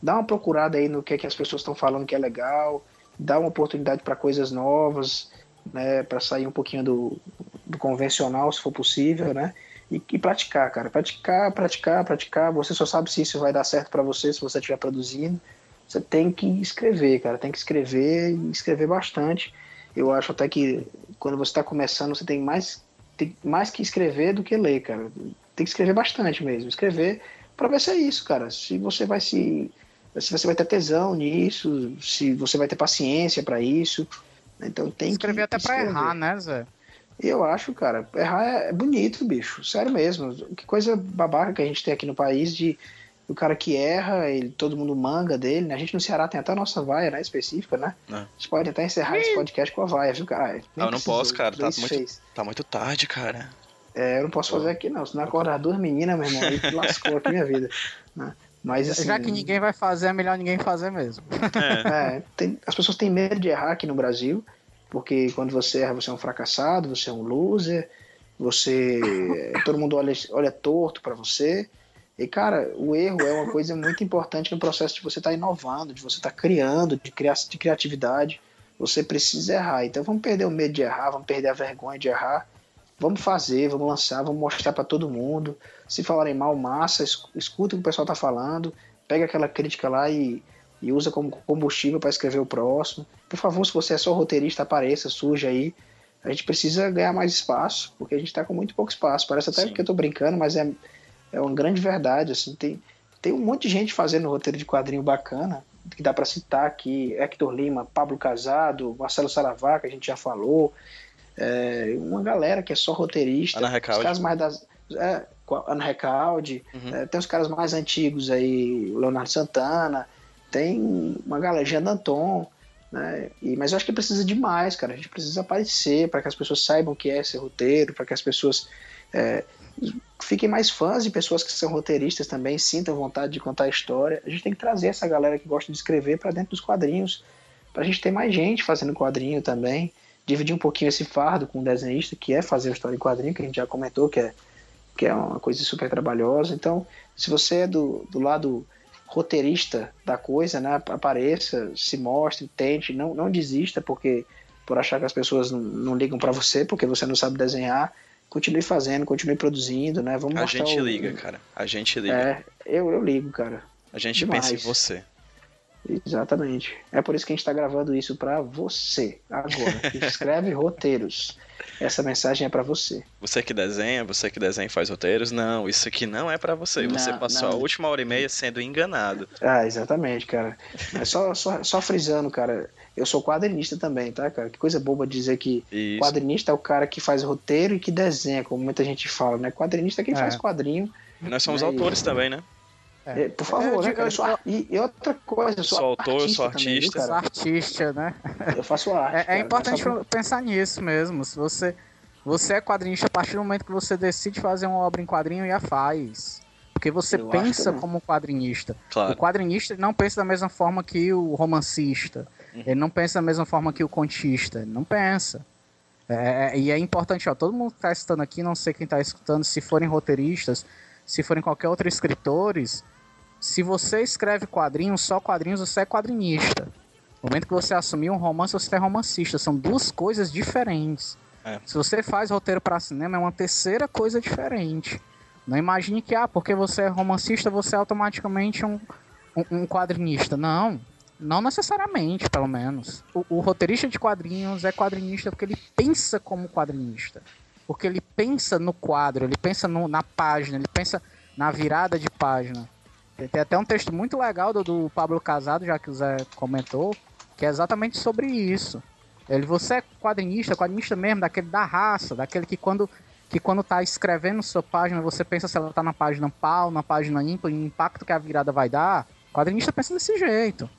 dá uma procurada aí no que, é que as pessoas estão falando que é legal, dá uma oportunidade para coisas novas, né? Para sair um pouquinho do, do convencional, se for possível, né? E, e, praticar, cara. Praticar, praticar, praticar. Você só sabe se isso vai dar certo para você se você estiver produzindo. Você tem que escrever, cara. Tem que escrever e escrever bastante. Eu acho até que quando você está começando, você tem mais, tem mais que escrever do que ler, cara. Tem que escrever bastante mesmo. Escrever para ver se é isso, cara. Se você vai se. Se você vai ter tesão nisso, se você vai ter paciência para isso. Então tem escrever que. Escrever até para errar, né, Zé? Eu acho, cara, errar é bonito, bicho. Sério mesmo. Que coisa babaca que a gente tem aqui no país de o cara que erra, ele, todo mundo manga dele, né? A gente no Ceará tem até a nossa vaia, né? Específica, né? É. A gente pode até encerrar esse podcast com a vaia, viu, cara? Não, eu não posso, cara. Tá muito, tá muito tarde, cara. É, eu não posso fazer aqui, não. Se não acordar duas meninas, meu irmão, aí lascou aqui minha vida. Né? Mas, assim, Já que ninguém vai fazer, é melhor ninguém fazer mesmo. É. é tem, as pessoas têm medo de errar aqui no Brasil, porque quando você erra, você é um fracassado, você é um loser, você. todo mundo olha, olha torto para você. E, cara, o erro é uma coisa muito importante no processo de você estar tá inovando, de você estar tá criando, de, criar, de criatividade. Você precisa errar. Então vamos perder o medo de errar, vamos perder a vergonha de errar. Vamos fazer, vamos lançar, vamos mostrar para todo mundo. Se falarem mal, massa, escuta o que o pessoal está falando, pega aquela crítica lá e, e usa como combustível para escrever o próximo. Por favor, se você é só roteirista, apareça, surge aí. A gente precisa ganhar mais espaço, porque a gente está com muito pouco espaço. Parece até Sim. que eu estou brincando, mas é, é uma grande verdade. Assim, tem, tem um monte de gente fazendo roteiro de quadrinho bacana, que dá para citar aqui: Hector Lima, Pablo Casado, Marcelo Saravá, que a gente já falou. É, uma galera que é só roteirista. Ana Recalde. Os caras mais das. É, Ana Recalde. Uhum. É, tem os caras mais antigos aí, Leonardo Santana. Tem uma galera, Jean Danton. Né? E, mas eu acho que precisa de mais, cara. A gente precisa aparecer para que as pessoas saibam o que é esse roteiro, para que as pessoas é, fiquem mais fãs de pessoas que são roteiristas também, sintam vontade de contar a história. A gente tem que trazer essa galera que gosta de escrever para dentro dos quadrinhos, para a gente ter mais gente fazendo quadrinho também, dividir um pouquinho esse fardo com o desenhista, que é fazer a história em quadrinho, que a gente já comentou, que é, que é uma coisa super trabalhosa. Então, se você é do, do lado roteirista da coisa, né, apareça, se mostre, tente, não, não desista porque por achar que as pessoas não, não ligam para você porque você não sabe desenhar continue fazendo, continue produzindo, né? Vamos A gente o... liga, cara. A gente liga. É, eu, eu ligo, cara. A gente Demais. pensa em você. Exatamente. É por isso que a gente está gravando isso para você agora. Que escreve roteiros. Essa mensagem é para você. Você que desenha, você que desenha e faz roteiros, não, isso aqui não é para você. Não, você passou não. a última hora e meia sendo enganado. Ah, exatamente, cara. É só, só, só frisando, cara. Eu sou quadrinista também, tá, cara? Que coisa boba dizer que isso. quadrinista é o cara que faz roteiro e que desenha, como muita gente fala, né? Quadrinista é quem é. faz quadrinho. Nós somos né? autores também, né? É. é. Por favor, né, cara? Eu sou, e, e, outra coisa, eu sou, sou autor, eu sou artista. Também, sou artista, né? Eu faço arte. É, é importante faço... pensar nisso mesmo. Se você, você é quadrinista a partir do momento que você decide fazer uma obra em quadrinho e a faz. Porque você eu pensa como quadrinista. Claro. O quadrinista não pensa da mesma forma que o romancista. Ele não pensa da mesma forma que o contista. Ele não pensa. É, é e é importante, ó, todo mundo que está escutando aqui, não sei quem está escutando, se forem roteiristas, se forem qualquer outro escritores, se você escreve quadrinhos, só quadrinhos, você é quadrinista. No momento que você assumir um romance, você é romancista. São duas coisas diferentes. É. Se você faz roteiro para cinema, é uma terceira coisa diferente. Não imagine que, ah, porque você é romancista, você é automaticamente um, um, um quadrinista. Não. Não necessariamente, pelo menos. O, o, roteirista de quadrinhos é quadrinista porque ele pensa como quadrinista. Porque ele pensa no quadro, ele pensa no, na página, ele pensa na virada de página. Tem até um texto muito legal do, do Pablo Casado, já que o Zé comentou, que é exatamente sobre isso. Ele, você é quadrinista, quadrinista mesmo, daquele da raça, daquele que quando que quando tá escrevendo sua página, você pensa se ela tá na página pau, na página ímpar, o impacto que a virada vai dar. Quadrinista pensa desse jeito.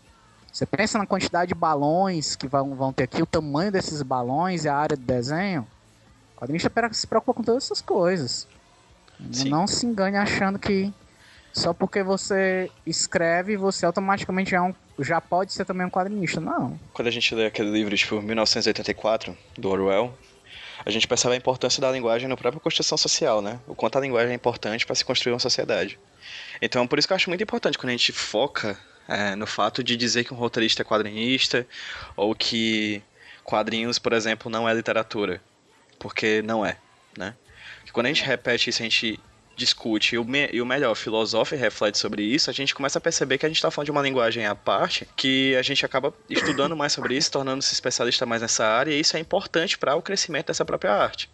Você pensa na quantidade de balões que vão, vão ter aqui, o tamanho desses balões e a área de desenho. O quadrinista se preocupa com todas essas coisas. Sim. Não se engane achando que só porque você escreve, você automaticamente é um, já pode ser também um quadrinista. Não. Quando a gente lê aquele livro, tipo, 1984, do Orwell, a gente percebe a importância da linguagem na própria construção social, né? O quanto a linguagem é importante para se construir uma sociedade. Então, por isso que eu acho muito importante quando a gente foca é, no fato de dizer que um roteirista é quadrinista ou que quadrinhos, por exemplo, não é literatura, porque não é, né? quando a gente repete isso, a gente discute e o, me, e o melhor, filosofa e reflete sobre isso, a gente começa a perceber que a gente está falando de uma linguagem à parte, que a gente acaba estudando mais sobre isso, tornando-se especialista mais nessa área, e isso é importante para o crescimento dessa própria arte.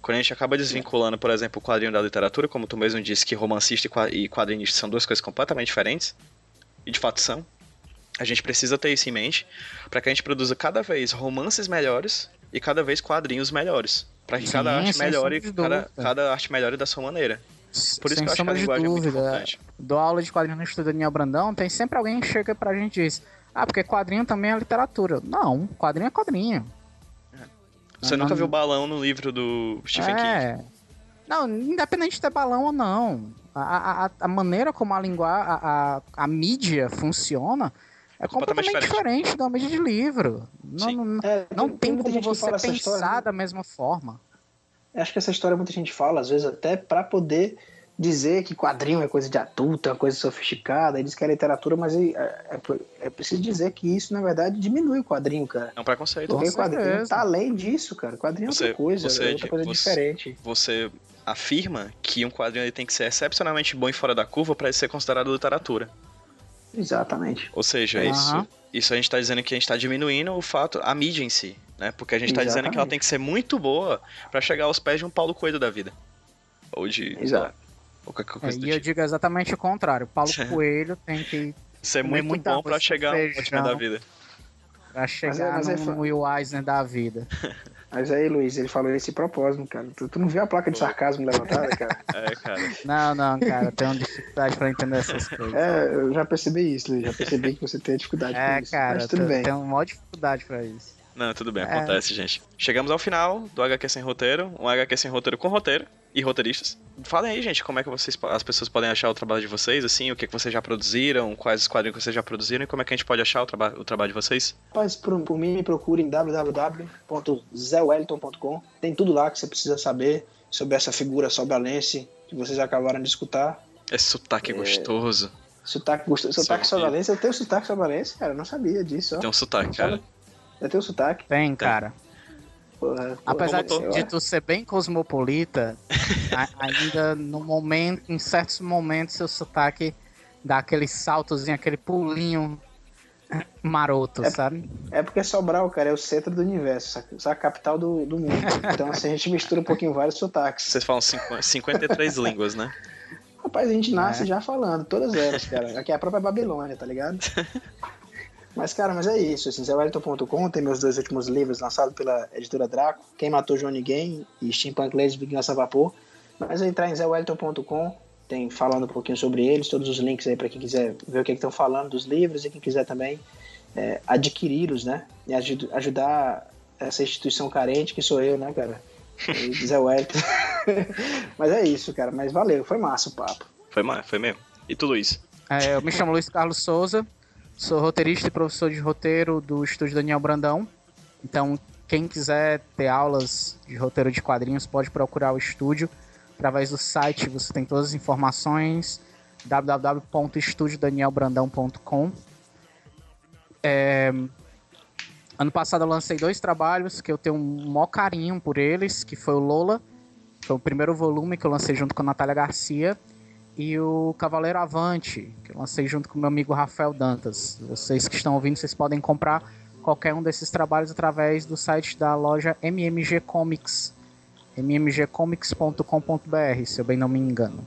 Quando a gente acaba desvinculando, por exemplo, o quadrinho da literatura, como tu mesmo disse que romancista e quadrinista são duas coisas completamente diferentes, e de fato são, a gente precisa ter isso em mente para que a gente produza cada vez romances melhores e cada vez quadrinhos melhores. Para que Sim, cada arte melhore, cada, cada arte melhore da sua maneira. Por isso sem que eu acho que a linguagem dúvida. é muito importante. Dou aula de quadrinho no Estudo Daniel Brandão, tem sempre alguém que chega pra gente e diz Ah, porque quadrinho também é literatura. Não, quadrinho é quadrinho. É. Você não, nunca não... viu balão no livro do Stephen é. King? Não, independente de ter balão ou não. A, a, a maneira como a linguagem, a, a, a mídia funciona é completamente, completamente diferente. diferente da mídia de livro. Não, não, é, não tem, tem como você pensar história, né? da mesma forma. Acho que essa história muita gente fala, às vezes até para poder dizer que quadrinho é coisa de adulto, é uma coisa sofisticada, eles querem literatura, mas é, é, é, preciso dizer que isso, na verdade, diminui o quadrinho, cara. É um preconceito. Porque o quadrinho tá além disso, cara. O quadrinho você, é outra coisa, você, é outra coisa você, diferente. Você afirma que um quadrinho ele tem que ser excepcionalmente bom e fora da curva para ele ser considerado literatura. Exatamente. Ou seja, uhum. isso, isso a gente está dizendo que a gente está diminuindo o fato, a mídia em si, né? Porque a gente está dizendo que ela tem que ser muito boa para chegar aos pés de um Paulo Coelho da vida. Ou de. Exato. Ou qualquer coisa é, e tipo. eu digo exatamente o contrário. Paulo Coelho tem que ser muito bom para chegar ao ótimo da vida. Pra chegar mas é, mas no é... Will Eisner da vida. Mas aí, Luiz, ele falou esse propósito, cara. Tu, tu não viu a placa de sarcasmo levantada, cara? É, cara. Não, não, cara. Tenho dificuldade pra entender essas coisas. É, eu já percebi isso, Luiz. Já percebi que você tem dificuldade é, com isso. Cara, Mas tudo bem. Tenho uma maior dificuldade pra isso. Não, tudo bem, é. acontece, gente. Chegamos ao final do HQ Sem Roteiro, um HQ Sem Roteiro com roteiro e roteiristas. Falem aí, gente, como é que vocês, as pessoas podem achar o trabalho de vocês, assim, o que, que vocês já produziram, quais os quadrinhos que vocês já produziram e como é que a gente pode achar o, traba o trabalho de vocês? Rapaz, por, por mim, me procurem www.zewellington.com. Tem tudo lá que você precisa saber sobre essa figura sobralense que vocês acabaram de escutar. Esse sotaque é... gostoso. Sotaque gostoso. Sotaque sobralense, eu tenho sotaque sobralense, cara, eu não sabia disso. Ó. Tem um sotaque, cara. Tem o sotaque? Tem, cara. Porra, Apesar de, de, tu ser bem cosmopolita, ainda no momento, em certos momentos, seu sotaque dá aquele saltozinho, aquele pulinho maroto, é, sabe? É porque Sobral, cara, é o centro do universo, é a capital do, do mundo. Então, assim, a gente mistura um pouquinho vários sotaques. Vocês falam 53 línguas, né? Rapaz, a gente nasce é. já falando, todas elas, cara. Aqui é a própria Babilônia, tá ligado? Mas, cara, mas é isso. Assim, ZéWellington.com tem meus dois últimos livros lançados pela editora Draco: Quem Matou Johnny Game e Steampunk Ladies Vingança Vapor. Mas entrar em ZéWellington.com tem falando um pouquinho sobre eles, todos os links aí para quem quiser ver o que é estão falando dos livros e quem quiser também é, adquiri-los, né? E ajudar essa instituição carente que sou eu, né, cara? Zé Wellington. Mas é isso, cara. Mas valeu, foi massa o papo. Foi, foi mesmo. E tudo isso. É, eu me chamo Luiz Carlos Souza, Sou roteirista e professor de roteiro do estúdio Daniel Brandão. Então, quem quiser ter aulas de roteiro de quadrinhos, pode procurar o estúdio. Através do site você tem todas as informações www.estudiodanielbrandão.com. É, ano passado eu lancei dois trabalhos que eu tenho um maior carinho por eles, que foi o Lola, foi o primeiro volume que eu lancei junto com a Natália Garcia, e o Cavaleiro Avante, que eu lancei junto com meu amigo Rafael Dantas. Vocês que estão ouvindo, vocês podem comprar qualquer um desses trabalhos através do site da loja MMG Comics, mmgcomics.com.br, se eu bem não me engano.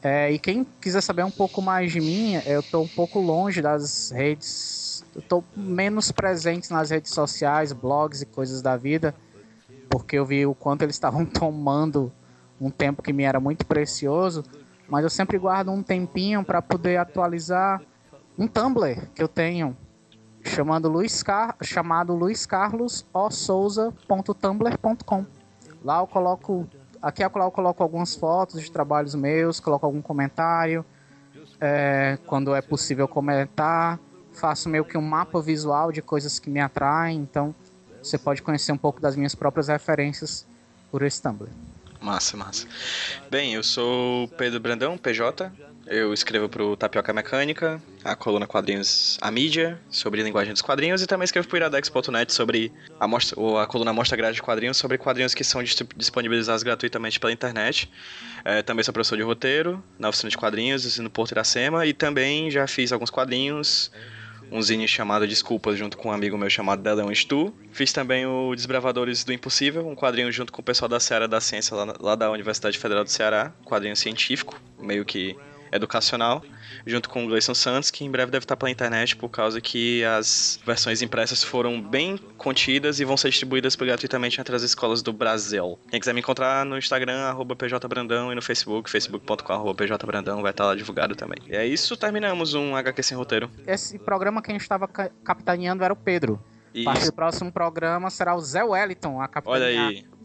É, e quem quiser saber um pouco mais de mim, eu estou um pouco longe das redes, estou menos presente nas redes sociais, blogs e coisas da vida. porque eu vi o quanto eles estavam tomando um tempo que me era muito precioso, mas eu sempre guardo um tempinho para poder atualizar um Tumblr que eu tenho chamado Luiz Car chamado Luiz Carlos O Souza.tumblr.com. Lá eu coloco aqui eu coloco algumas fotos de trabalhos meus, coloco algum comentário, é, quando é possível comentar, faço meio que um mapa visual de coisas que me atraem, então você pode conhecer um pouco das minhas próprias referências por esse Tumblr. Massa, massa. Bem, eu sou Pedro Brandão, PJ. Eu escrevo para o Tapioca Mecânica, a coluna Quadrinhos A Mídia, sobre linguagem dos quadrinhos, e também escrevo para iradex.net sobre a, mostra, ou a coluna Mostra Grade de Quadrinhos, sobre quadrinhos que são disponibilizados gratuitamente pela internet. É, também sou professor de roteiro na oficina de quadrinhos, no Porto Iracema, e também já fiz alguns quadrinhos um zine chamado Desculpas, junto com um amigo meu chamado Deleon Stu. Fiz também o Desbravadores do Impossível, um quadrinho junto com o pessoal da Seara da Ciência, lá, lá da Universidade Federal do Ceará, um quadrinho científico, meio que educacional, junto com o Gleison Santos, que em breve deve estar pela internet por causa que as versões impressas foram bem contidas e vão ser distribuídas gratuitamente entre as escolas do Brasil. Quem quiser me encontrar no Instagram, arroba pjbrandão, e no Facebook, facebook.com, pjbrandão, vai estar lá divulgado também. E é isso, terminamos um HQ sem roteiro. Esse programa que a gente estava capitaneando era o Pedro. Isso. A partir do próximo programa será o Zé Wellington a capitanear. Olha aí.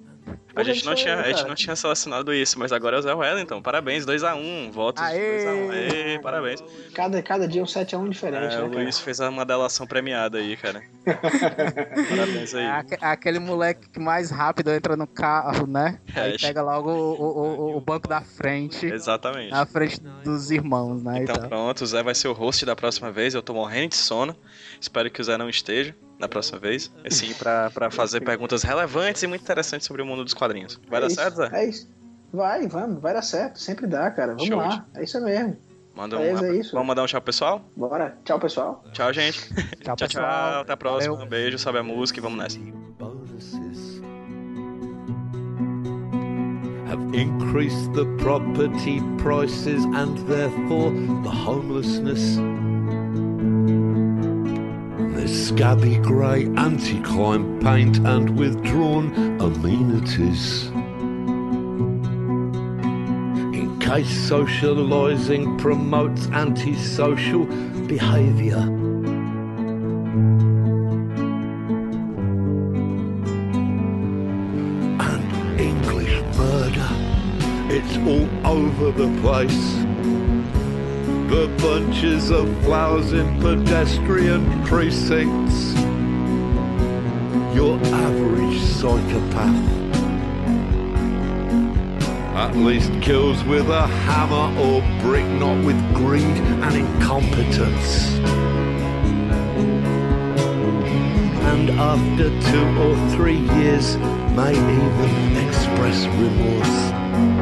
A gente, não tinha, a gente não tinha selecionado isso, mas agora é o Zé Wellington. Parabéns, 2x1. Um, votos 2x1. Aê, parabéns. Cada, cada dia um 7x1 diferente. É, né, o Luiz fez uma delação premiada aí, cara. parabéns aí. É aquele moleque que mais rápido entra no carro, né? É, aí pega logo o, o, o, banco da frente. Exatamente. Na frente dos irmãos, né? Então pronto, o Zé vai ser o host da próxima vez. Eu tô morrendo de sono. Espero que o Zé não esteja na próxima vez. Assim, pra, pra fazer perguntas relevantes e muito interessantes sobre o mundo dos quadrinhos. Vai é dar isso, certo, Zé? É isso. Vai, vamos, vai dar certo. Sempre dá, cara. Vamos Show. lá. É isso mesmo. Manda um, é isso. Vamos mandar um tchau pessoal? Bora. Tchau, pessoal. Tchau, gente. tchau, tchau, pessoal. Tchau. Até a próxima. Valeu. Um beijo, sobe a música e vamos nessa. Have increased the property prices and therefore the homelessness. Scabby grey anti-crime paint and withdrawn amenities. In case socialising promotes antisocial behaviour. And English murder, it's all over the place bunches of flowers in pedestrian precincts. Your average psychopath at least kills with a hammer or brick, not with greed and incompetence. And after two or three years, may even express remorse.